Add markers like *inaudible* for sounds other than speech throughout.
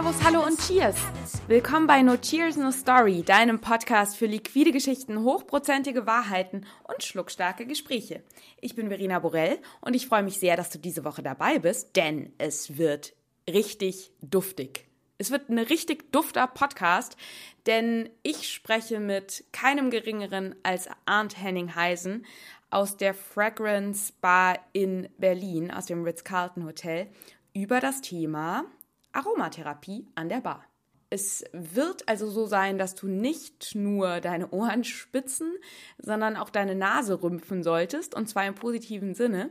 Servus, hallo und Cheers! Willkommen bei No Cheers, No Story, deinem Podcast für liquide Geschichten, hochprozentige Wahrheiten und schluckstarke Gespräche. Ich bin Verena Borell und ich freue mich sehr, dass du diese Woche dabei bist, denn es wird richtig duftig. Es wird ein richtig dufter Podcast, denn ich spreche mit keinem geringeren als Arndt Henning-Heisen aus der Fragrance Bar in Berlin, aus dem Ritz-Carlton Hotel, über das Thema Aromatherapie an der Bar. Es wird also so sein, dass du nicht nur deine Ohren spitzen, sondern auch deine Nase rümpfen solltest, und zwar im positiven Sinne.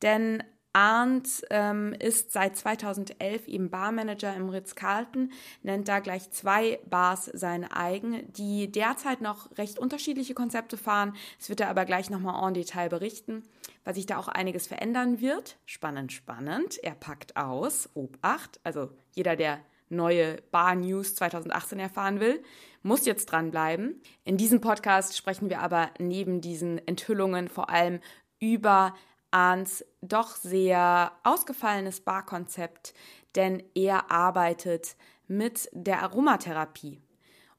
Denn Arndt ähm, ist seit 2011 eben Barmanager im Ritz-Carlton, nennt da gleich zwei Bars seine eigen, die derzeit noch recht unterschiedliche Konzepte fahren. Es wird er aber gleich nochmal en Detail berichten, weil sich da auch einiges verändern wird. Spannend, spannend. Er packt aus, Obacht, also jeder, der neue Bar News 2018 erfahren will, muss jetzt dranbleiben. In diesem Podcast sprechen wir aber neben diesen Enthüllungen vor allem über ans doch sehr ausgefallenes Barkonzept, denn er arbeitet mit der Aromatherapie.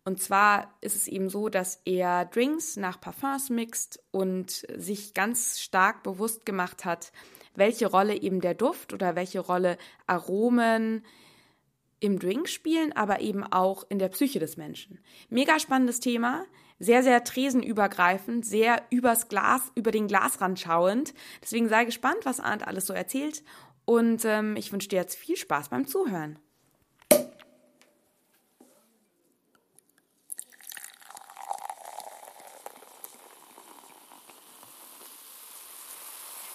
Und zwar ist es eben so, dass er Drinks nach Parfums mixt und sich ganz stark bewusst gemacht hat, welche Rolle eben der Duft oder welche Rolle Aromen im Drink spielen, aber eben auch in der Psyche des Menschen. Mega spannendes Thema, sehr, sehr tresenübergreifend, sehr übers Glas, über den Glasrand schauend. Deswegen sei gespannt, was Arndt alles so erzählt. Und ähm, ich wünsche dir jetzt viel Spaß beim Zuhören.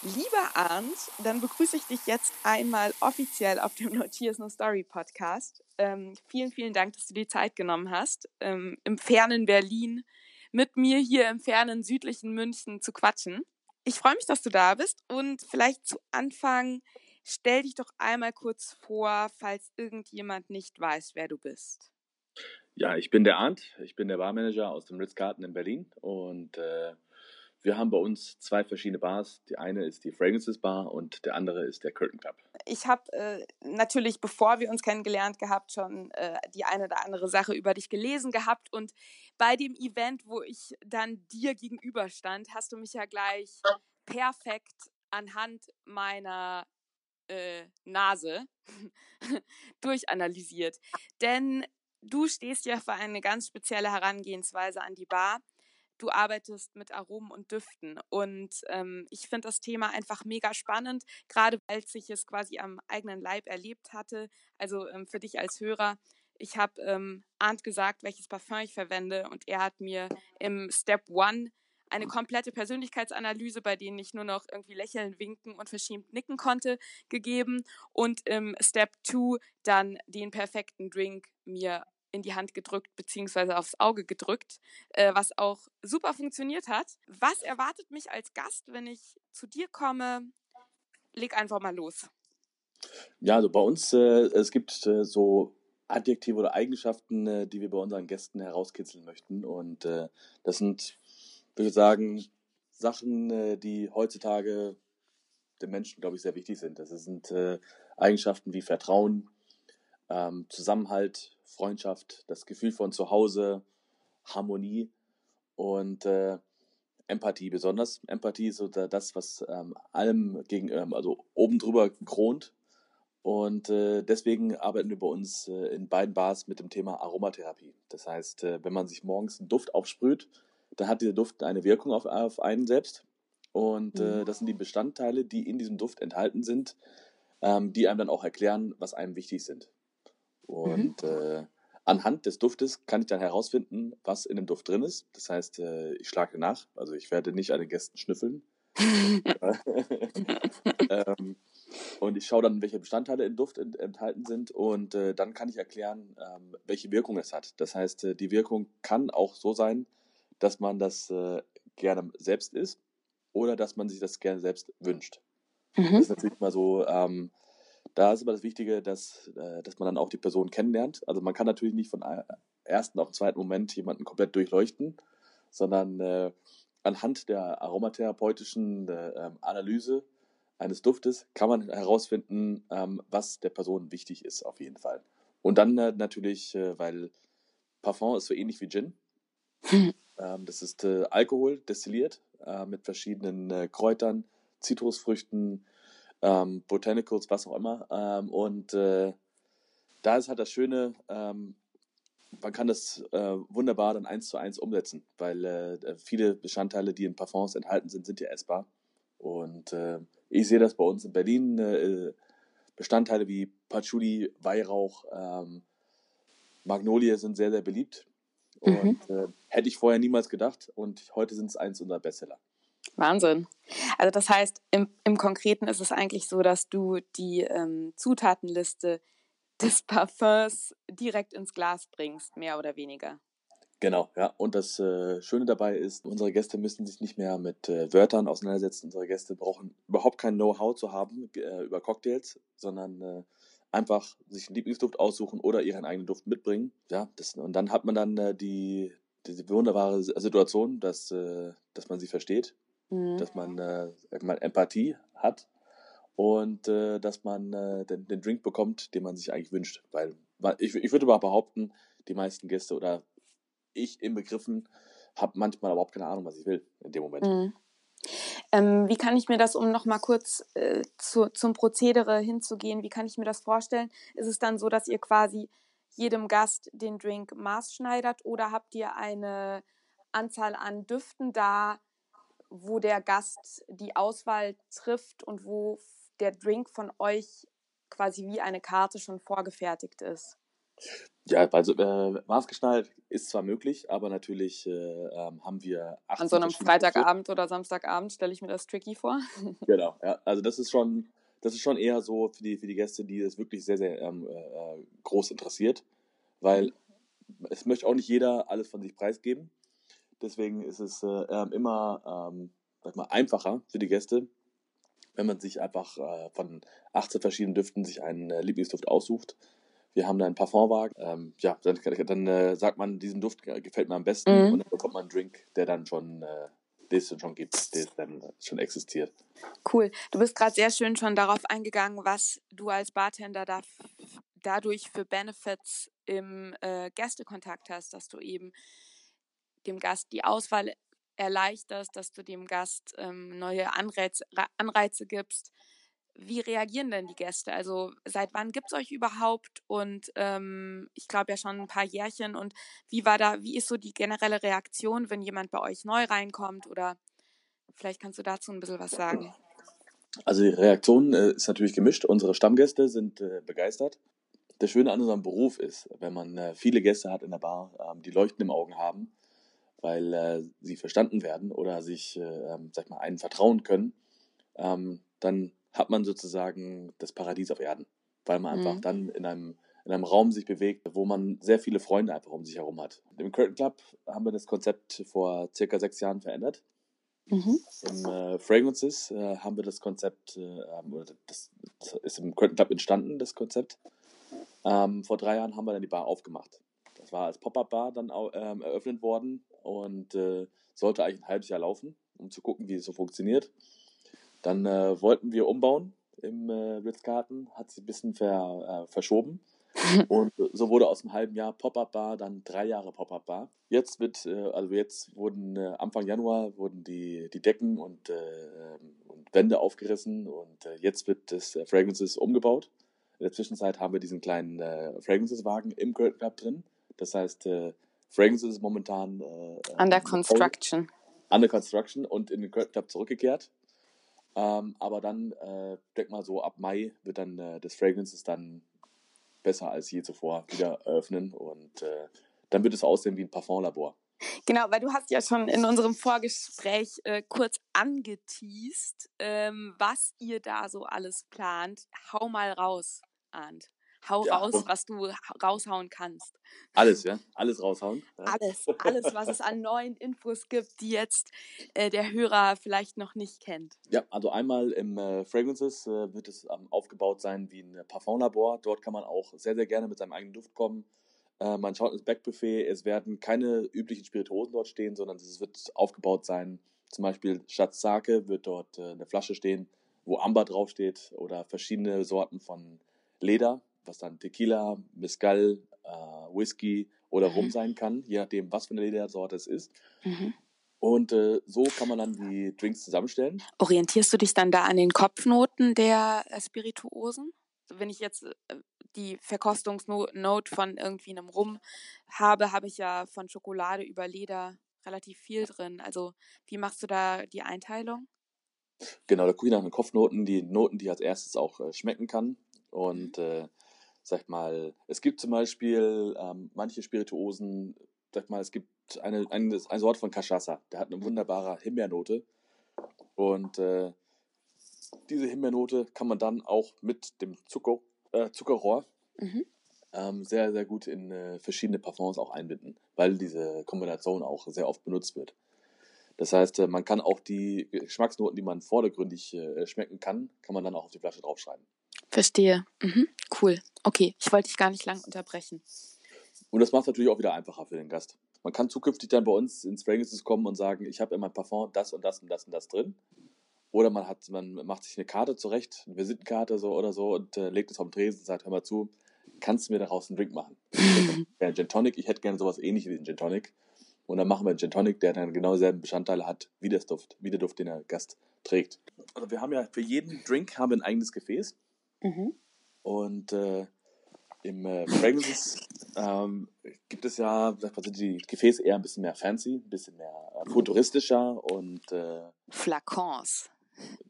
Lieber Arndt, dann begrüße ich dich jetzt einmal offiziell auf dem *laughs* No Tears No Story Podcast. Ähm, vielen, vielen Dank, dass du dir Zeit genommen hast, ähm, im fernen Berlin mit mir hier im fernen südlichen München zu quatschen. Ich freue mich, dass du da bist und vielleicht zu Anfang stell dich doch einmal kurz vor, falls irgendjemand nicht weiß, wer du bist. Ja, ich bin der Arndt, ich bin der Barmanager aus dem Ritz-Carlton in Berlin und äh, wir haben bei uns zwei verschiedene Bars. Die eine ist die Fragrances Bar und der andere ist der Curtain Club. Ich habe äh, natürlich, bevor wir uns kennengelernt gehabt, schon äh, die eine oder andere Sache über dich gelesen gehabt. Und bei dem Event, wo ich dann dir gegenüberstand, hast du mich ja gleich perfekt anhand meiner äh, Nase *laughs* durchanalysiert. Denn du stehst ja für eine ganz spezielle Herangehensweise an die Bar du arbeitest mit Aromen und Düften. Und ähm, ich finde das Thema einfach mega spannend, gerade weil ich es quasi am eigenen Leib erlebt hatte. Also ähm, für dich als Hörer. Ich habe ähm, Arndt gesagt, welches Parfum ich verwende und er hat mir im Step One eine komplette Persönlichkeitsanalyse, bei denen ich nur noch irgendwie lächeln, winken und verschämt nicken konnte, gegeben und im Step 2 dann den perfekten Drink mir in die Hand gedrückt beziehungsweise aufs Auge gedrückt, äh, was auch super funktioniert hat. Was erwartet mich als Gast, wenn ich zu dir komme? Leg einfach mal los. Ja, also bei uns, äh, es gibt äh, so Adjektive oder Eigenschaften, äh, die wir bei unseren Gästen herauskitzeln möchten. Und äh, das sind, würde ich sagen, Sachen, äh, die heutzutage den Menschen, glaube ich, sehr wichtig sind. Das sind Eigenschaften wie Vertrauen, ähm, Zusammenhalt, Freundschaft, das Gefühl von Zuhause, Harmonie und äh, Empathie. Besonders Empathie ist so das, was ähm, allem gegen, ähm, also oben drüber kront. Und äh, deswegen arbeiten wir bei uns äh, in beiden Bars mit dem Thema Aromatherapie. Das heißt, äh, wenn man sich morgens einen Duft aufsprüht, dann hat dieser Duft eine Wirkung auf, auf einen selbst. Und äh, mhm. das sind die Bestandteile, die in diesem Duft enthalten sind, ähm, die einem dann auch erklären, was einem wichtig sind. Und mhm. äh, anhand des Duftes kann ich dann herausfinden, was in dem Duft drin ist. Das heißt, äh, ich schlage nach. Also ich werde nicht an den Gästen schnüffeln. *laughs* *laughs* ähm, und ich schaue dann, welche Bestandteile im Duft ent enthalten sind. Und äh, dann kann ich erklären, ähm, welche Wirkung es hat. Das heißt, äh, die Wirkung kann auch so sein, dass man das äh, gerne selbst isst oder dass man sich das gerne selbst wünscht. Mhm. Das ist natürlich mal so, ähm, da ist aber das Wichtige, dass, äh, dass man dann auch die Person kennenlernt. Also man kann natürlich nicht von ersten auf den zweiten Moment jemanden komplett durchleuchten, sondern äh, anhand der aromatherapeutischen äh, ähm, Analyse eines Duftes kann man herausfinden, ähm, was der Person wichtig ist, auf jeden Fall. Und dann äh, natürlich, äh, weil Parfum ist so ähnlich wie Gin. *laughs* Ähm, das ist äh, Alkohol destilliert äh, mit verschiedenen äh, Kräutern, Zitrusfrüchten, ähm, Botanicals, was auch immer. Ähm, und äh, da ist halt das Schöne, ähm, man kann das äh, wunderbar dann eins zu eins umsetzen, weil äh, viele Bestandteile, die in Parfums enthalten sind, sind ja essbar. Und äh, ich sehe das bei uns in Berlin. Äh, Bestandteile wie Patchouli, Weihrauch, ähm, Magnolie sind sehr, sehr beliebt. Mhm. Und äh, hätte ich vorher niemals gedacht. Und heute sind es eins unserer Bestseller. Wahnsinn. Also das heißt, im, im Konkreten ist es eigentlich so, dass du die ähm, Zutatenliste des Parfums direkt ins Glas bringst, mehr oder weniger. Genau, ja. Und das äh, Schöne dabei ist, unsere Gäste müssen sich nicht mehr mit äh, Wörtern auseinandersetzen. Unsere Gäste brauchen überhaupt kein Know-how zu haben äh, über Cocktails, sondern äh, einfach sich einen Lieblingsduft aussuchen oder ihren eigenen Duft mitbringen. Ja, das, und dann hat man dann äh, die, die wunderbare Situation, dass, äh, dass man sie versteht, mhm. dass man äh, mal Empathie hat und äh, dass man äh, den, den Drink bekommt, den man sich eigentlich wünscht. Weil ich, ich würde mal behaupten, die meisten Gäste oder ich im Begriffen habe manchmal überhaupt keine Ahnung, was ich will in dem Moment. Mhm. Ähm, wie kann ich mir das, um nochmal kurz äh, zu, zum Prozedere hinzugehen, wie kann ich mir das vorstellen? Ist es dann so, dass ihr quasi jedem Gast den Drink maßschneidert oder habt ihr eine Anzahl an Düften da, wo der Gast die Auswahl trifft und wo der Drink von euch quasi wie eine Karte schon vorgefertigt ist? Ja, also äh, maßgeschneidert ist zwar möglich, aber natürlich äh, ähm, haben wir An so einem Freitagabend oder Samstagabend stelle ich mir das tricky vor. *laughs* genau, ja. Also das ist schon, das ist schon eher so für die, für die Gäste, die das wirklich sehr, sehr ähm, äh, groß interessiert, weil es möchte auch nicht jeder alles von sich preisgeben. Deswegen ist es äh, ähm, immer ähm, sag mal, einfacher für die Gäste, wenn man sich einfach äh, von 18 verschiedenen Düften sich einen äh, Lieblingsduft aussucht wir haben da einen Parfumwagen. Ähm, ja, dann, dann äh, sagt man, diesen Duft gefällt mir am besten mhm. und dann bekommt man einen Drink, der dann schon, äh, den es schon gibt, der dann äh, schon existiert. Cool. Du bist gerade sehr schön schon darauf eingegangen, was du als Bartender da dadurch für Benefits im äh, Gästekontakt hast, dass du eben dem Gast die Auswahl erleichterst, dass du dem Gast ähm, neue Anreize, Anreize gibst wie reagieren denn die Gäste? Also seit wann gibt es euch überhaupt? Und ähm, ich glaube ja schon ein paar Jährchen. Und wie war da, wie ist so die generelle Reaktion, wenn jemand bei euch neu reinkommt? Oder vielleicht kannst du dazu ein bisschen was sagen. Also die Reaktion äh, ist natürlich gemischt. Unsere Stammgäste sind äh, begeistert. Das Schöne an unserem Beruf ist, wenn man äh, viele Gäste hat in der Bar, ähm, die Leuchten im Augen haben, weil äh, sie verstanden werden oder sich, äh, ähm, sag mal, einen vertrauen können, ähm, dann hat man sozusagen das Paradies auf Erden, weil man einfach mhm. dann in einem, in einem Raum sich bewegt, wo man sehr viele Freunde einfach um sich herum hat. Im Curtain Club haben wir das Konzept vor circa sechs Jahren verändert. Mhm. Im äh, Fragrances äh, haben wir das Konzept, äh, das, das, ist im Curtain Club entstanden, das Konzept. Ähm, vor drei Jahren haben wir dann die Bar aufgemacht. Das war als Pop-Up-Bar dann ähm, eröffnet worden und äh, sollte eigentlich ein halbes Jahr laufen, um zu gucken, wie es so funktioniert. Dann äh, wollten wir umbauen im äh, Ritz-Carlton, hat sich ein bisschen ver, äh, verschoben. *laughs* Und so wurde aus einem halben Jahr Pop-Up-Bar dann drei Jahre Pop-Up-Bar. Jetzt wird, äh, also jetzt wurden äh, Anfang Januar wurden die, die Decken und, äh, und Wände aufgerissen und jetzt wird das Fragrances umgebaut. In der Zwischenzeit haben wir diesen kleinen Fragrances-Wagen im Curtain Club drin. Das heißt, äh, Fragrances ist momentan äh, under construction. Under construction und in den Curtain Club zurückgekehrt. Ähm, aber dann, äh, denk mal so, ab Mai wird dann äh, das Fragrances dann besser als je zuvor wieder öffnen und äh, dann wird es aussehen wie ein Parfumlabor. Genau, weil du hast ja schon in unserem Vorgespräch äh, kurz angeteased, ähm, was ihr da so alles plant. Hau mal raus, Arndt. Hau ja, raus, was du raushauen kannst. Alles, ja? Alles raushauen? Ja. Alles, alles, was es an neuen Infos gibt, die jetzt äh, der Hörer vielleicht noch nicht kennt. Ja, also einmal im äh, Fragrances äh, wird es ähm, aufgebaut sein wie ein Parfumlabor. Dort kann man auch sehr, sehr gerne mit seinem eigenen Duft kommen. Äh, man schaut ins Backbuffet, es werden keine üblichen Spirituosen dort stehen, sondern es wird aufgebaut sein. Zum Beispiel statt Sake wird dort äh, eine Flasche stehen, wo Amber draufsteht oder verschiedene Sorten von Leder was dann Tequila, Mezcal, äh, Whisky oder Mhm. Rum sein kann, je nachdem, was für eine Ledersorte es ist. Mhm. Und äh, so kann man dann die Drinks zusammenstellen. Orientierst du dich dann da an den Kopfnoten der Spirituosen? Also wenn ich jetzt äh, die Verkostungsnote von irgendwie einem Rum habe, habe ich ja von Schokolade über Leder relativ viel drin. Also wie machst du da die Einteilung? Genau, da gucke ich nach den Kopfnoten, die Noten, die ich als erstes auch äh, schmecken kann. Und Mhm. äh, sag mal, es gibt zum Beispiel ähm, manche Spirituosen, sag mal, es gibt eine, eine, eine Sorte von Cachaça, der hat eine wunderbare Himbeernote. Und äh, diese Himbeernote kann man dann auch mit dem Zucker, äh, Zuckerrohr Mhm. ähm, sehr, sehr gut in äh, verschiedene Parfums auch einbinden, weil diese Kombination auch sehr oft benutzt wird. Das heißt, äh, man kann auch die Geschmacksnoten, die man vordergründig äh, schmecken kann, kann man dann auch auf die Flasche draufschreiben. Verstehe. Mhm. Cool. Okay, ich wollte dich gar nicht lang unterbrechen. Und das macht es natürlich auch wieder einfacher für den Gast. Man kann zukünftig dann bei uns ins Fragrances kommen und sagen, ich habe in meinem Parfum das und das und das und das drin. Oder man hat, man macht sich eine Karte zurecht, eine Visitenkarte so oder so und äh, legt es auf den Tresen und sagt, hör mal zu, kannst du mir daraus einen Drink machen? *laughs* Ja, Gin Tonic, ich hätte gerne sowas ähnliches wie einen Gin Tonic. Und dann machen wir einen Gin Tonic, der dann genau dieselben Bestandteile hat, wie, das Duft, wie der Duft, den der Gast trägt. Also wir haben ja für jeden Drink haben wir ein eigenes Gefäß. Mhm. Und äh, im äh, Fragrances ähm, gibt es ja, sind die Gefäße eher ein bisschen mehr fancy, ein bisschen mehr äh, futuristischer und äh, Flakons.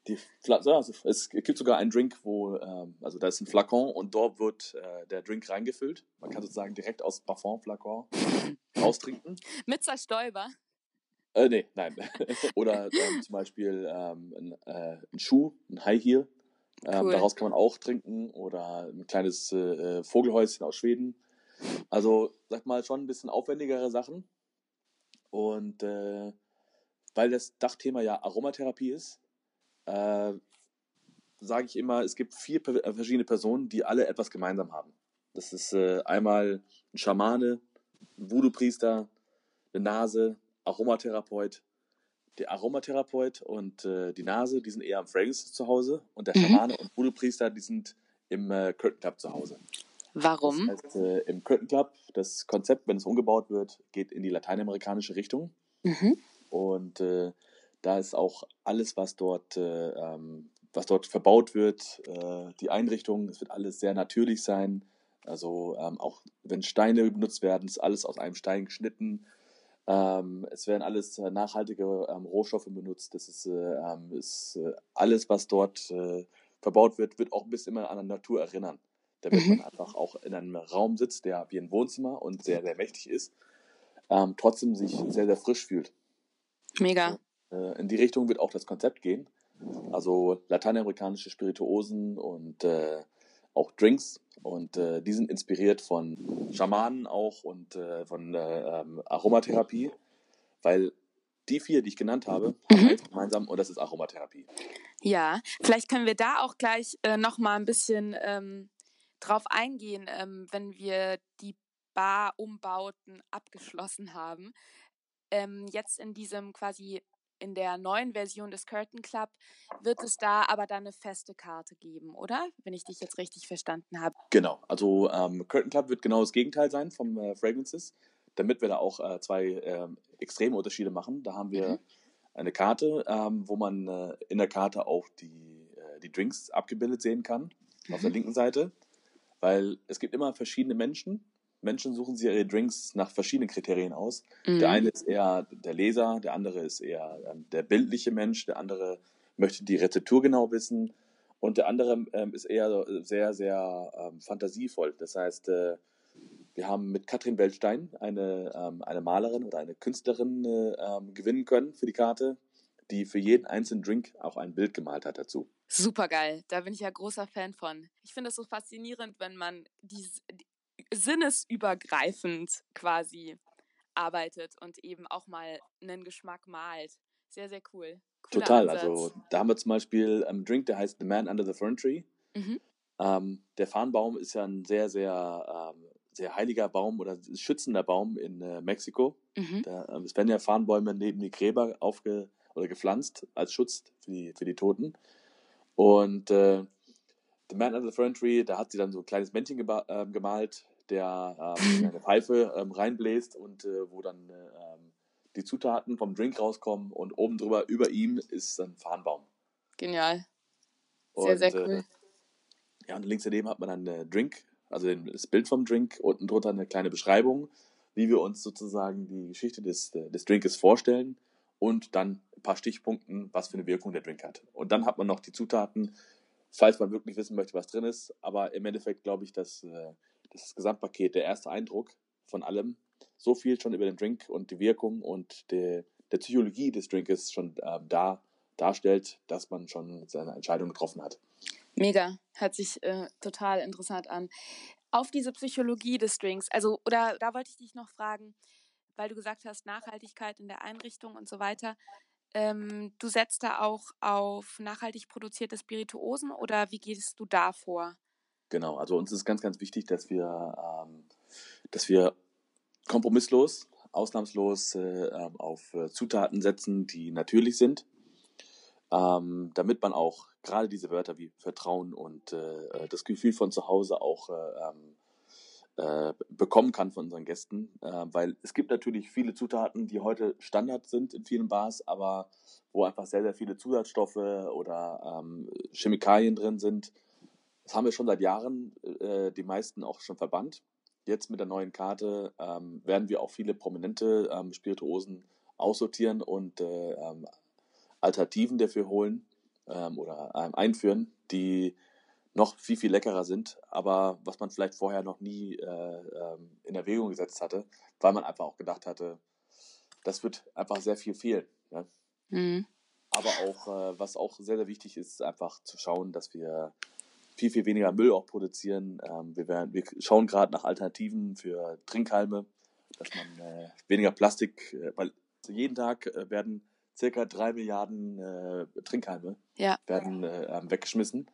die ja, also es gibt sogar einen Drink, wo, ähm, also da ist ein Flakon und dort wird äh, der Drink reingefüllt. Man kann sozusagen direkt aus dem Parfum-Flakon *laughs* raustrinken. Mit Zerstäuber. Äh, nee, nein. *laughs* Oder ähm, zum Beispiel ähm, ein, äh, ein Schuh, ein High Heel. Ähm, Cool. Daraus kann man auch trinken. Oder ein kleines äh, äh, Vogelhäuschen aus Schweden. Also, sag mal, schon ein bisschen aufwendigere Sachen. Und äh, weil das Dachthema ja Aromatherapie ist, äh, sage ich immer, es gibt vier äh, verschiedene Personen, die alle etwas gemeinsam haben. Das ist äh, einmal ein Schamane, ein Voodoo-Priester, eine Nase, Aromatherapeut. Der Aromatherapeut und äh, die Nase, die sind eher am Fragrances zu Hause. Und der Mhm. Schamane und Voodoo-Priester, die sind im äh, Curtain Club zu Hause. Warum? Das heißt, äh, im Curtain Club, das Konzept, wenn es umgebaut wird, geht in die lateinamerikanische Richtung. Mhm. Und äh, da ist auch alles, was dort, äh, ähm, was dort verbaut wird, äh, die Einrichtung, es wird alles sehr natürlich sein. Also ähm, auch wenn Steine benutzt werden, ist alles aus einem Stein geschnitten. Ähm, es werden alles äh, nachhaltige ähm, Rohstoffe benutzt. Das ist, äh, ähm, ist äh, alles, was dort äh, verbaut wird, wird auch ein bisschen immer an die Natur erinnern. Da wird Mhm. man einfach auch in einem Raum sitzt, der wie ein Wohnzimmer und sehr, sehr mächtig ist, ähm, trotzdem sich sehr, sehr frisch fühlt. Mega. Äh, in die Richtung wird auch das Konzept gehen. Also lateinamerikanische Spirituosen und äh, auch Drinks. Und äh, die sind inspiriert von Schamanen auch und äh, von äh, ähm, Aromatherapie, weil die vier, die ich genannt habe, haben Mhm. eins gemeinsam und das ist Aromatherapie. Ja, vielleicht können wir da auch gleich äh, noch mal ein bisschen ähm, drauf eingehen, ähm, wenn wir die Bar-Umbauten abgeschlossen haben. Ähm, jetzt in diesem quasi in der neuen Version des Curtain Club wird es da aber dann eine feste Karte geben, oder? Wenn ich dich jetzt richtig verstanden habe. Genau, also ähm, Curtain Club wird genau das Gegenteil sein vom äh, Fragrances, damit wir da auch äh, zwei ähm, extreme Unterschiede machen. Da haben wir Mhm. eine Karte, ähm, wo man äh, in der Karte auch die, äh, die Drinks abgebildet sehen kann, auf der Mhm. linken Seite, weil es gibt immer verschiedene Menschen. Menschen suchen sich ihre Drinks nach verschiedenen Kriterien aus. Der Mhm. eine ist eher der Leser, der andere ist eher ähm, der bildliche Mensch, der andere möchte die Rezeptur genau wissen und der andere ähm, ist eher äh, sehr, sehr ähm, fantasievoll. Das heißt, äh, wir haben mit Katrin Weltstein eine, ähm, eine Malerin oder eine Künstlerin äh, ähm, gewinnen können für die Karte, die für jeden einzelnen Drink auch ein Bild gemalt hat dazu. Super geil. Da bin ich ja großer Fan von. Ich finde es so faszinierend, wenn man die, die sinnesübergreifend quasi arbeitet und eben auch mal einen Geschmack malt. Sehr, sehr cool. Cooler Total. Ansatz. Also da haben wir zum Beispiel einen Drink, der heißt The Man Under the Fern Tree. Mhm. Ähm, der Farnbaum ist ja ein sehr, sehr, ähm, sehr heiliger Baum oder schützender Baum in äh, Mexiko. Mhm. Da, ähm, es werden ja Farnbäume neben die Gräber aufge oder gepflanzt als Schutz für die, für die Toten. Und äh, The Man Under the Fern Tree, da hat sie dann so ein kleines Männchen äh, gemalt, der ähm, *laughs* eine Pfeife ähm, reinbläst und äh, wo dann äh, ähm, die Zutaten vom Drink rauskommen und oben drüber, über ihm ist ein Farnbaum. Genial. Sehr, und, sehr äh, cool. ja, und links daneben hat man dann einen Drink, also das Bild vom Drink, unten drunter eine kleine Beschreibung, wie wir uns sozusagen die Geschichte des, äh, des Drinkes vorstellen und dann ein paar Stichpunkten, was für eine Wirkung der Drink hat. Und dann hat man noch die Zutaten, falls man wirklich wissen möchte, was drin ist. Aber im Endeffekt glaube ich, dass äh, das Gesamtpaket, der erste Eindruck von allem, so viel schon über den Drink und die Wirkung und der, der Psychologie des Drinkes schon äh, da darstellt, dass man schon seine Entscheidung getroffen hat. Mega, hört sich äh, total interessant an. Auf diese Psychologie des Drinks, also, oder da wollte ich dich noch fragen, weil du gesagt hast, Nachhaltigkeit in der Einrichtung und so weiter. Ähm, du setzt da auch auf nachhaltig produzierte Spirituosen oder wie gehst du da vor? Genau, also uns ist ganz, ganz wichtig, dass wir, ähm, dass wir kompromisslos, ausnahmslos äh, ähm, auf äh, Zutaten setzen, die natürlich sind, ähm, damit man auch gerade diese Wörter wie Vertrauen und äh, äh das Gefühl von zu Hause auch äh, ähm, äh, bekommen kann von unseren Gästen, äh, weil es gibt natürlich viele Zutaten, die heute Standard sind in vielen Bars, aber wo einfach sehr, sehr viele Zusatzstoffe oder ähm, Chemikalien drin sind. Das haben wir schon seit Jahren, äh, die meisten auch schon verbannt. Jetzt mit der neuen Karte ähm, werden wir auch viele prominente ähm, Spirituosen aussortieren und äh, ähm, Alternativen dafür holen ähm, oder ähm, einführen, die noch viel, viel leckerer sind, aber was man vielleicht vorher noch nie äh, ähm, in Erwägung gesetzt hatte, weil man einfach auch gedacht hatte, das wird einfach sehr viel fehlen. Ne? Mhm. Aber auch, äh, was auch sehr, sehr wichtig ist, ist einfach zu schauen, dass wir viel, viel weniger Müll auch produzieren. Ähm, wir, werden, wir schauen gerade nach Alternativen für Trinkhalme, dass man äh, weniger Plastik, äh, weil jeden Tag äh, werden circa drei Milliarden äh, Trinkhalme ja. werden äh, weggeschmissen.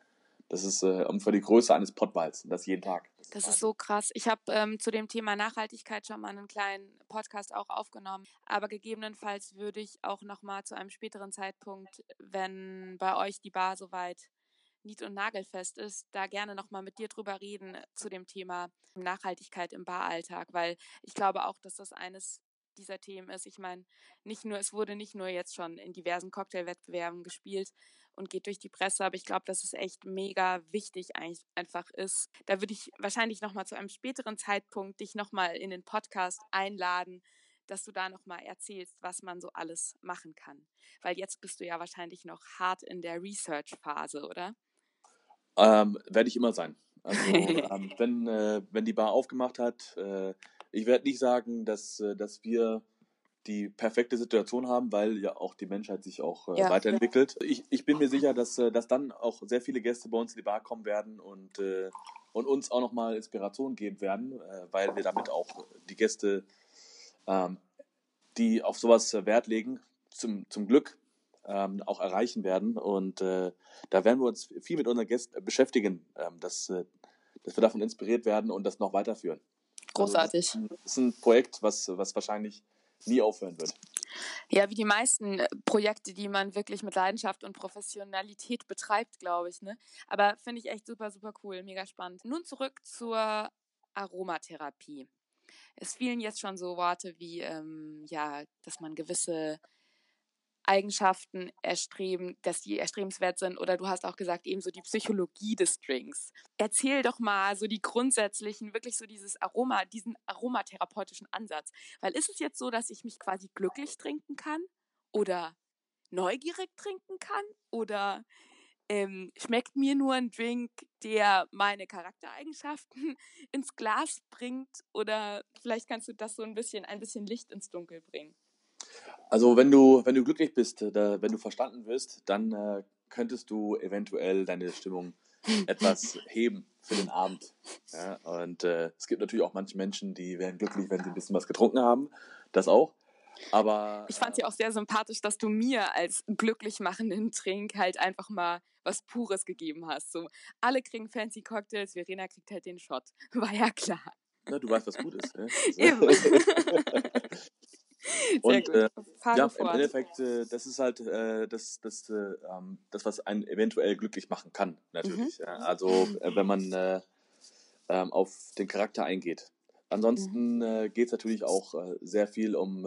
Das ist äh, ungefähr die Größe eines Pottballs. Und das jeden Tag. Das, das ist so krass. Ich habe ähm, zu dem Thema Nachhaltigkeit schon mal einen kleinen Podcast auch aufgenommen. Aber gegebenenfalls würde ich auch noch mal zu einem späteren Zeitpunkt, wenn bei euch die Bar soweit nied- und nagelfest ist, da gerne noch mal mit dir drüber reden zu dem Thema Nachhaltigkeit im Baralltag, weil ich glaube auch, dass das eines dieser Themen ist. Ich meine, nicht nur, es wurde nicht nur jetzt schon in diversen Cocktailwettbewerben gespielt, und geht durch die Presse. Aber ich glaube, dass es echt mega wichtig eigentlich einfach ist. Da würde ich wahrscheinlich nochmal zu einem späteren Zeitpunkt dich nochmal in den Podcast einladen, dass du da nochmal erzählst, was man so alles machen kann. Weil jetzt bist du ja wahrscheinlich noch hart in der Research-Phase, oder? Ähm, Werde ich immer sein. Also *laughs* ähm, wenn, äh, wenn die Bar aufgemacht hat, äh, ich werde nicht sagen, dass, äh, dass wir die perfekte Situation haben, weil ja auch die Menschheit sich auch äh, ja, weiterentwickelt. Ja. Ich, ich bin mir sicher, dass, äh, dass dann auch sehr viele Gäste bei uns in die Bar kommen werden und, äh, und uns auch nochmal Inspiration geben werden, weil wir damit auch die Gäste, ähm, die auf sowas Wert legen, zum, zum Glück ähm, auch erreichen werden. Und äh, da werden wir uns viel mit unseren Gästen beschäftigen, ähm, dass, äh, dass wir davon inspiriert werden und das noch weiterführen. Großartig. Also das, ist ein, das ist ein Projekt, was, was wahrscheinlich nie aufhören wird. Ja, wie die meisten äh, Projekte, die man wirklich mit Leidenschaft und Professionalität betreibt, glaube ich. Ne? Aber finde ich echt super, super cool, mega spannend. Nun zurück zur Aromatherapie. Es fielen jetzt schon so Worte wie, ähm, ja, dass man gewisse Eigenschaften erstreben, dass die erstrebenswert sind. Oder du hast auch gesagt, eben so die Psychologie des Drinks. Erzähl doch mal so die grundsätzlichen, wirklich so dieses Aroma, diesen aromatherapeutischen Ansatz. Weil ist es jetzt so, dass ich mich quasi glücklich trinken kann oder neugierig trinken kann oder ähm, schmeckt mir nur ein Drink, der meine Charaktereigenschaften *laughs* ins Glas bringt oder vielleicht kannst du das so ein bisschen, ein bisschen Licht ins Dunkel bringen. Also wenn du, wenn du glücklich bist, äh, da, wenn du verstanden wirst, dann äh, könntest du eventuell deine Stimmung etwas heben für den Abend. Ja, und äh, es gibt natürlich auch manche Menschen, die werden glücklich, wenn sie ein bisschen was getrunken haben. Das auch. Aber. Ich fand es ja auch sehr sympathisch, dass du mir als glücklich machenden Trink halt einfach mal was Pures gegeben hast. So, alle kriegen fancy Cocktails, Verena kriegt halt den Shot. *laughs* War ja klar. Na, du weißt, was gut ist. Ne? *laughs* Eben. *laughs* *laughs* Und. Äh, Ja, im Endeffekt, äh, das ist halt äh, das, das, äh, ähm, das, was einen eventuell glücklich machen kann, natürlich. Ja. Also, äh, wenn man äh, ähm, auf den Charakter eingeht. Ansonsten äh, geht es natürlich auch sehr viel um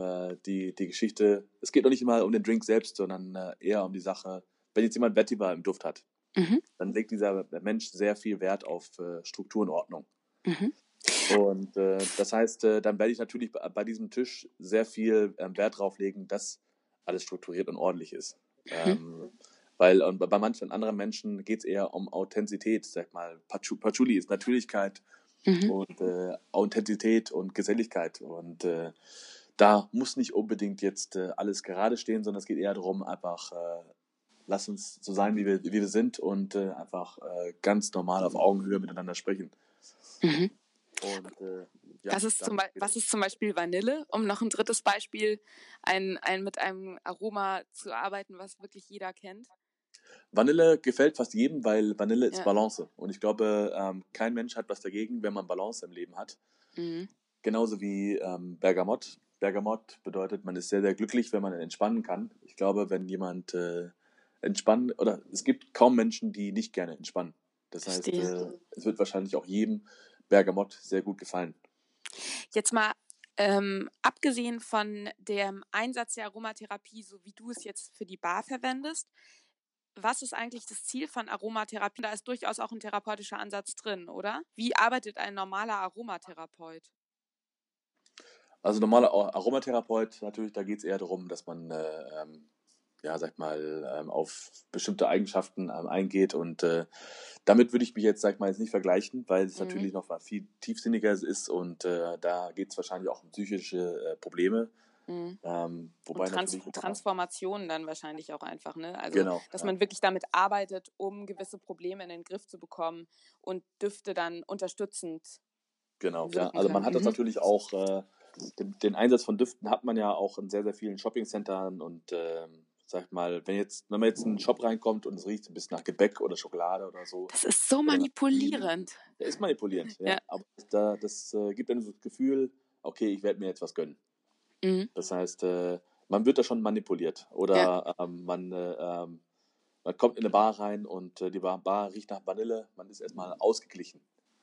die, die Geschichte. Es geht noch nicht mal um den Drink selbst, sondern eher um die Sache, wenn jetzt jemand Vetiver im Duft hat, Mhm. dann legt dieser Mensch sehr viel Wert auf Struktur und Ordnung. Mhm. Und äh, das heißt, äh, dann werde ich natürlich bei, bei diesem Tisch sehr viel ähm, Wert drauf legen, dass alles strukturiert und ordentlich ist. Ähm, weil und bei manchen anderen Menschen geht es eher um Authentizität, sag mal. Patchouli ist Natürlichkeit Mhm. und äh, Authentizität und Geselligkeit. Und äh, da muss nicht unbedingt jetzt äh, alles gerade stehen, sondern es geht eher darum, einfach, äh, lass uns so sein, wie wir, wie wir sind und einfach ganz normal auf Augenhöhe miteinander sprechen. Mhm. Und, äh, ja, was, ist zum Be- was ist zum Beispiel Vanille, um noch ein drittes Beispiel, ein, ein, mit einem Aroma zu arbeiten, was wirklich jeder kennt? Vanille gefällt fast jedem, weil Vanille ist Ja. Balance. Und ich glaube, ähm, kein Mensch hat was dagegen, wenn man Balance im Leben hat. Mhm. Genauso wie ähm, Bergamott. Bergamott bedeutet, man ist sehr, sehr glücklich, wenn man entspannen kann. Ich glaube, wenn jemand äh, entspannen, oder es gibt kaum Menschen, die nicht gerne entspannen. Das heißt, äh, es wird wahrscheinlich auch jedem Bergamott sehr gut gefallen. Jetzt mal ähm, abgesehen von dem Einsatz der Aromatherapie, so wie du es jetzt für die Bar verwendest, was ist eigentlich das Ziel von Aromatherapie? Da ist durchaus auch ein therapeutischer Ansatz drin, oder? Wie arbeitet ein normaler Aromatherapeut? Also normaler Ar- Aromatherapeut, natürlich, da geht es eher darum, dass man, äh, ähm, ja, sag mal, ähm, auf bestimmte Eigenschaften ähm, eingeht und äh, damit würde ich mich jetzt, sag mal, jetzt nicht vergleichen, weil es Mhm. natürlich noch mal viel tiefsinniger ist und äh, da geht es wahrscheinlich auch um psychische äh, Probleme, Mhm. ähm, wobei Und Trans Transformationen dann wahrscheinlich auch einfach, ne? Also, Genau, dass ja. man wirklich damit arbeitet, um gewisse Probleme in den Griff zu bekommen und Düfte dann unterstützend. Genau, ja. Also man können. hat das Mhm. natürlich auch, äh, den, den Einsatz von Düften hat man ja auch in sehr, sehr vielen Shoppingcentern und ähm, sag mal, wenn jetzt, wenn man jetzt in einen Shop reinkommt und es riecht ein bisschen nach Gebäck oder Schokolade oder so, Das ist so manipulierend. der ist manipulierend, ja. Ja. Aber da, das äh, gibt einem so das Gefühl, okay, ich werde mir jetzt was gönnen. Mhm. Das heißt, äh, man wird da schon manipuliert. Oder ähm, man, äh, ähm, man kommt in eine Bar rein und äh, die Bar, Bar riecht nach Vanille, man ist erstmal ausgeglichen.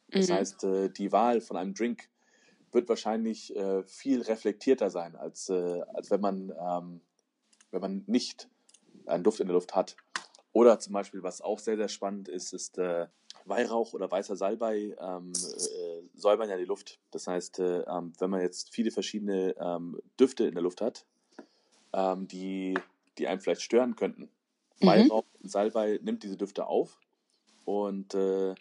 Das Mhm. heißt, äh, die Wahl von einem Drink wird wahrscheinlich äh, viel reflektierter sein, als, als wenn, man, ähm, wenn man nicht einen Duft in der Luft hat. Oder zum Beispiel, was auch sehr, sehr spannend ist, ist äh, Weihrauch oder weißer Salbei ähm, äh, säubern ja die Luft. Das heißt, äh, ähm, wenn man jetzt viele verschiedene ähm, Düfte in der Luft hat, ähm, die, die einem vielleicht stören könnten. Mhm. Weihrauch und Salbei nimmt diese Düfte auf und, äh,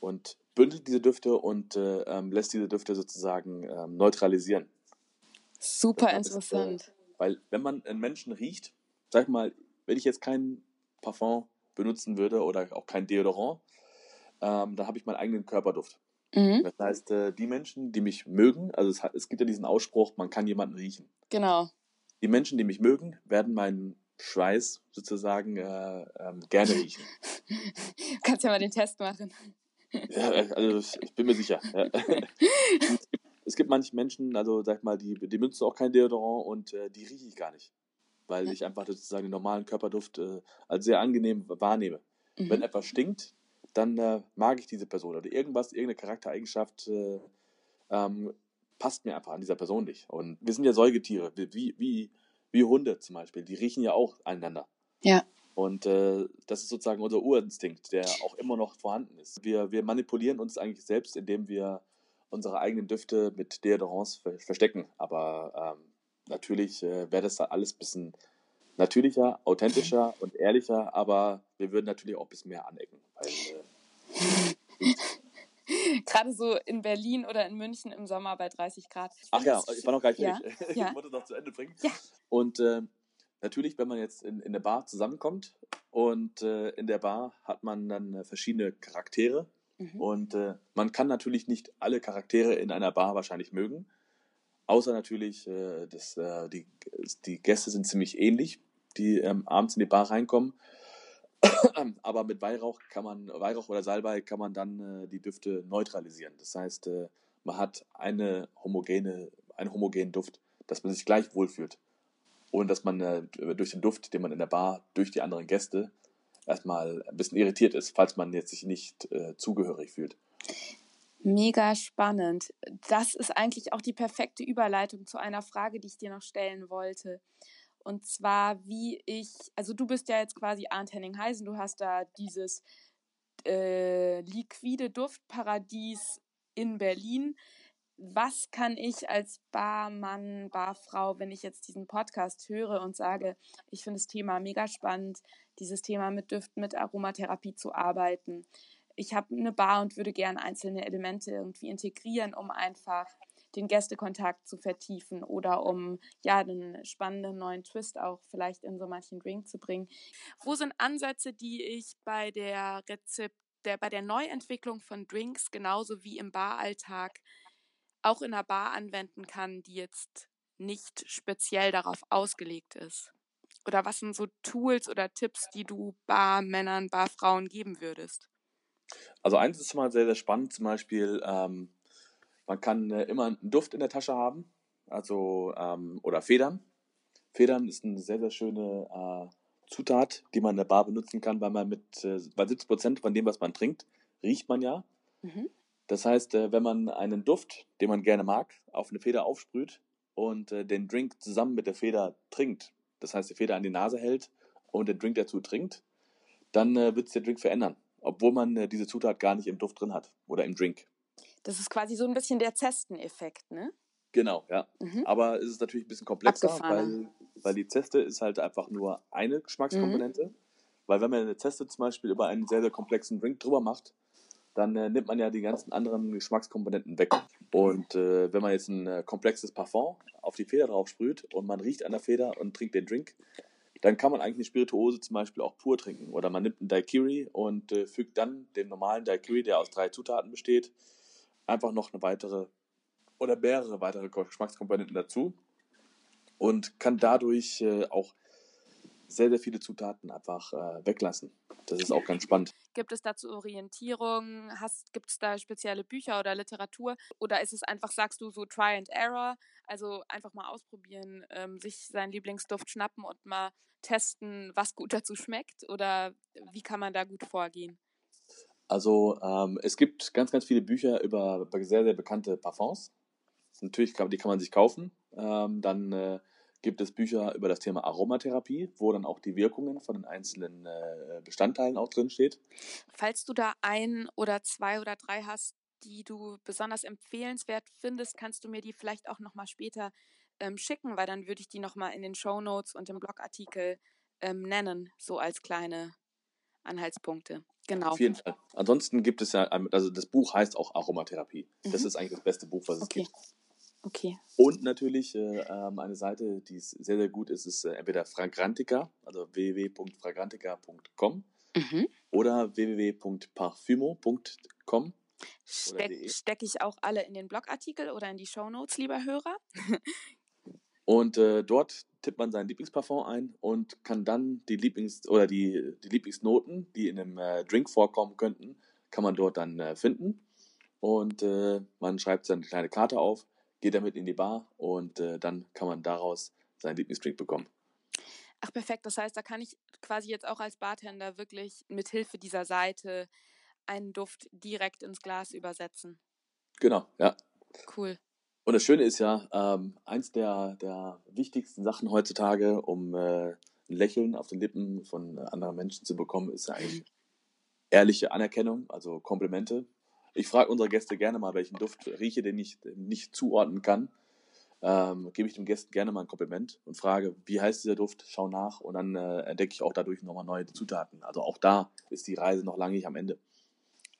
und bündelt diese Düfte und äh, ähm, lässt diese Düfte sozusagen ähm, neutralisieren. Super Das ist, interessant. Weil wenn man einen Menschen riecht, sag mal, wenn ich jetzt kein Parfum benutzen würde oder auch kein Deodorant, ähm, dann habe ich meinen eigenen Körperduft. Mhm. Das heißt, äh, die Menschen, die mich mögen, also es, es gibt ja diesen Ausspruch, man kann jemanden riechen. Genau. Die Menschen, die mich mögen, werden meinen Schweiß sozusagen äh, ähm, gerne riechen. Du *laughs* kannst ja mal den Test machen. Ja, äh, also ich- ich bin mir sicher. Ja. *laughs* es, gibt, manche Menschen, also sag mal, die, die benutzen auch kein Deodorant und äh, die rieche ich gar nicht. Weil ich einfach sozusagen den normalen Körperduft äh, als sehr angenehm wahrnehme. Wenn Mhm. etwas stinkt, dann äh, mag ich diese Person oder irgendwas, irgendeine Charaktereigenschaft äh, ähm, passt mir einfach an dieser Person nicht. Und wir sind ja Säugetiere, wie, wie, wie, wie Hunde zum Beispiel, die riechen ja auch einander. Ja. Und äh, das ist sozusagen unser Urinstinkt, der auch immer noch vorhanden ist. Wir, wir manipulieren uns eigentlich selbst, indem wir unsere eigenen Düfte mit Deodorants ver verstecken. Aber ähm, natürlich äh, wäre das da alles ein bisschen natürlicher, authentischer *laughs* und ehrlicher, aber wir würden natürlich auch ein bisschen mehr anecken. Weil, äh, *laughs* Gerade so in Berlin oder in München im Sommer bei 30 Grad. Ich ach ja, ich war noch gar nicht Ja, fertig. *laughs* ja. Ich wollte noch zu Ende bringen. Ja. Und äh, natürlich, wenn man jetzt in, in der Bar zusammenkommt und äh, in der Bar hat man dann äh, verschiedene Charaktere Mhm. und äh, man kann natürlich nicht alle Charaktere in einer Bar wahrscheinlich mögen, außer natürlich, äh, dass, äh, die, die Gäste sind ziemlich ähnlich, die ähm, abends in die Bar reinkommen. *clears throat* Aber mit Weihrauch kann man, Weihrauch oder Salbei kann man dann äh, die Düfte neutralisieren. Das heißt, äh, man hat eine homogene, einen homogenen Duft, dass man sich gleich wohlfühlt. ohne dass man äh, durch den Duft, den man in der Bar durch die anderen Gäste erstmal ein bisschen irritiert ist, falls man jetzt sich nicht äh, zugehörig fühlt. Mega spannend. Das ist eigentlich auch die perfekte Überleitung zu einer Frage, die ich dir noch stellen wollte. Und zwar, wie ich, also du bist ja jetzt quasi Arndt Henning Heisen, du hast da dieses äh, liquide Duftparadies in Berlin. Was kann ich als Barmann, Barfrau, wenn ich jetzt diesen Podcast höre und sage, ich finde das Thema mega spannend, dieses Thema mit Düften, mit Aromatherapie zu arbeiten. Ich habe eine Bar und würde gerne einzelne Elemente irgendwie integrieren, um einfach den Gästekontakt zu vertiefen oder um ja einen spannenden neuen Twist auch vielleicht in so manchen Drink zu bringen. Wo sind Ansätze, die ich bei der Rezept, der, bei der Neuentwicklung von Drinks genauso wie im Baralltag auch in einer Bar anwenden kann, die jetzt nicht speziell darauf ausgelegt ist? Oder was sind so Tools oder Tipps, die du Barmännern, Barfrauen geben würdest? Also eins ist schon mal sehr, sehr spannend, zum Beispiel ähm, man kann äh, immer einen Duft in der Tasche haben, also ähm, oder Federn. Federn ist eine sehr, sehr schöne äh, Zutat, die man in der Bar benutzen kann, weil man mit, äh, bei 70 Prozent von dem, was man trinkt, riecht man ja. Mhm. Das heißt, äh, wenn man einen Duft, den man gerne mag, auf eine Feder aufsprüht und äh, den Drink zusammen mit der Feder trinkt, das heißt, die Feder an die Nase hält und den Drink dazu trinkt, dann äh, wird es der Drink verändern, obwohl man diese Zutat gar nicht im Duft drin hat oder im Drink. Das ist quasi so ein bisschen der Zesteneffekt, ne? Genau, ja. Mhm. Aber es ist natürlich ein bisschen komplexer, weil, weil die Zeste ist halt einfach nur eine Geschmackskomponente. Mhm. Weil wenn man eine Zeste zum Beispiel über einen sehr, sehr komplexen Drink drüber macht, dann äh, nimmt man ja die ganzen anderen Geschmackskomponenten weg. Und äh, wenn man jetzt ein äh, komplexes Parfum auf die Feder drauf sprüht und man riecht an der Feder und trinkt den Drink, dann kann man eigentlich eine Spirituose zum Beispiel auch pur trinken. Oder man nimmt einen Daiquiri und äh, fügt dann den normalen Daiquiri, der aus drei Zutaten besteht, einfach noch eine weitere oder mehrere weitere Geschmackskomponenten dazu und kann dadurch äh, auch sehr, sehr viele Zutaten einfach äh, weglassen. Das ist auch ganz spannend. Gibt es dazu Orientierung? Gibt es da spezielle Bücher oder Literatur? Oder ist es einfach, sagst du, so Try and Error? Also einfach mal ausprobieren, ähm, sich seinen Lieblingsduft schnappen und mal testen, was gut dazu schmeckt? Oder wie kann man da gut vorgehen? Also ähm, es gibt ganz, ganz viele Bücher über sehr, sehr bekannte Parfums. Natürlich kann, die kann man sich kaufen. Ähm, dann äh, gibt es Bücher über das Thema Aromatherapie, wo dann auch die Wirkungen von den einzelnen äh, Bestandteilen auch drin steht. Falls du da ein oder zwei oder drei hast, die du besonders empfehlenswert findest, kannst du mir die vielleicht auch nochmal später ähm, schicken, weil dann würde ich die nochmal in den Show Notes und im Blogartikel ähm, nennen, so als kleine Anhaltspunkte. Genau. Auf jeden Fall. Ansonsten gibt es ja, also das Buch heißt auch Aromatherapie. Mhm. Das ist eigentlich das beste Buch, was okay. es gibt. Okay. Und natürlich äh, ähm, eine Seite, die sehr, sehr gut ist, ist äh, entweder Fragrantica, also www.fragrantica.com mhm. oder www.parfumo.com. Steck, Stecke ich auch alle in den Blogartikel oder in die Shownotes, lieber Hörer? Und äh, dort tippt man sein Lieblingsparfum ein und kann dann die Lieblings- oder die, die Lieblingsnoten, die in einem äh, Drink vorkommen könnten, kann man dort dann äh, finden. Und äh, man schreibt seine kleine Karte auf, geht damit in die Bar und äh, dann kann man daraus seinen Lieblingsdrink bekommen. Ach, perfekt. Das heißt, da kann ich quasi jetzt auch als Bartender wirklich mit Hilfe dieser Seite einen Duft direkt ins Glas übersetzen. Genau, ja. Cool. Und das Schöne ist ja, ähm, eins der, der wichtigsten Sachen heutzutage, um äh, ein Lächeln auf den Lippen von anderen Menschen zu bekommen, ist ja eigentlich ehrliche Anerkennung, also Komplimente. Ich frage unsere Gäste gerne mal, welchen Duft rieche, den ich nicht zuordnen kann. Ähm, gebe ich dem Gästen gerne mal ein Kompliment und frage, wie heißt dieser Duft, schau nach und dann äh, entdecke ich auch dadurch nochmal neue Zutaten. Also auch da ist die Reise noch lange nicht am Ende.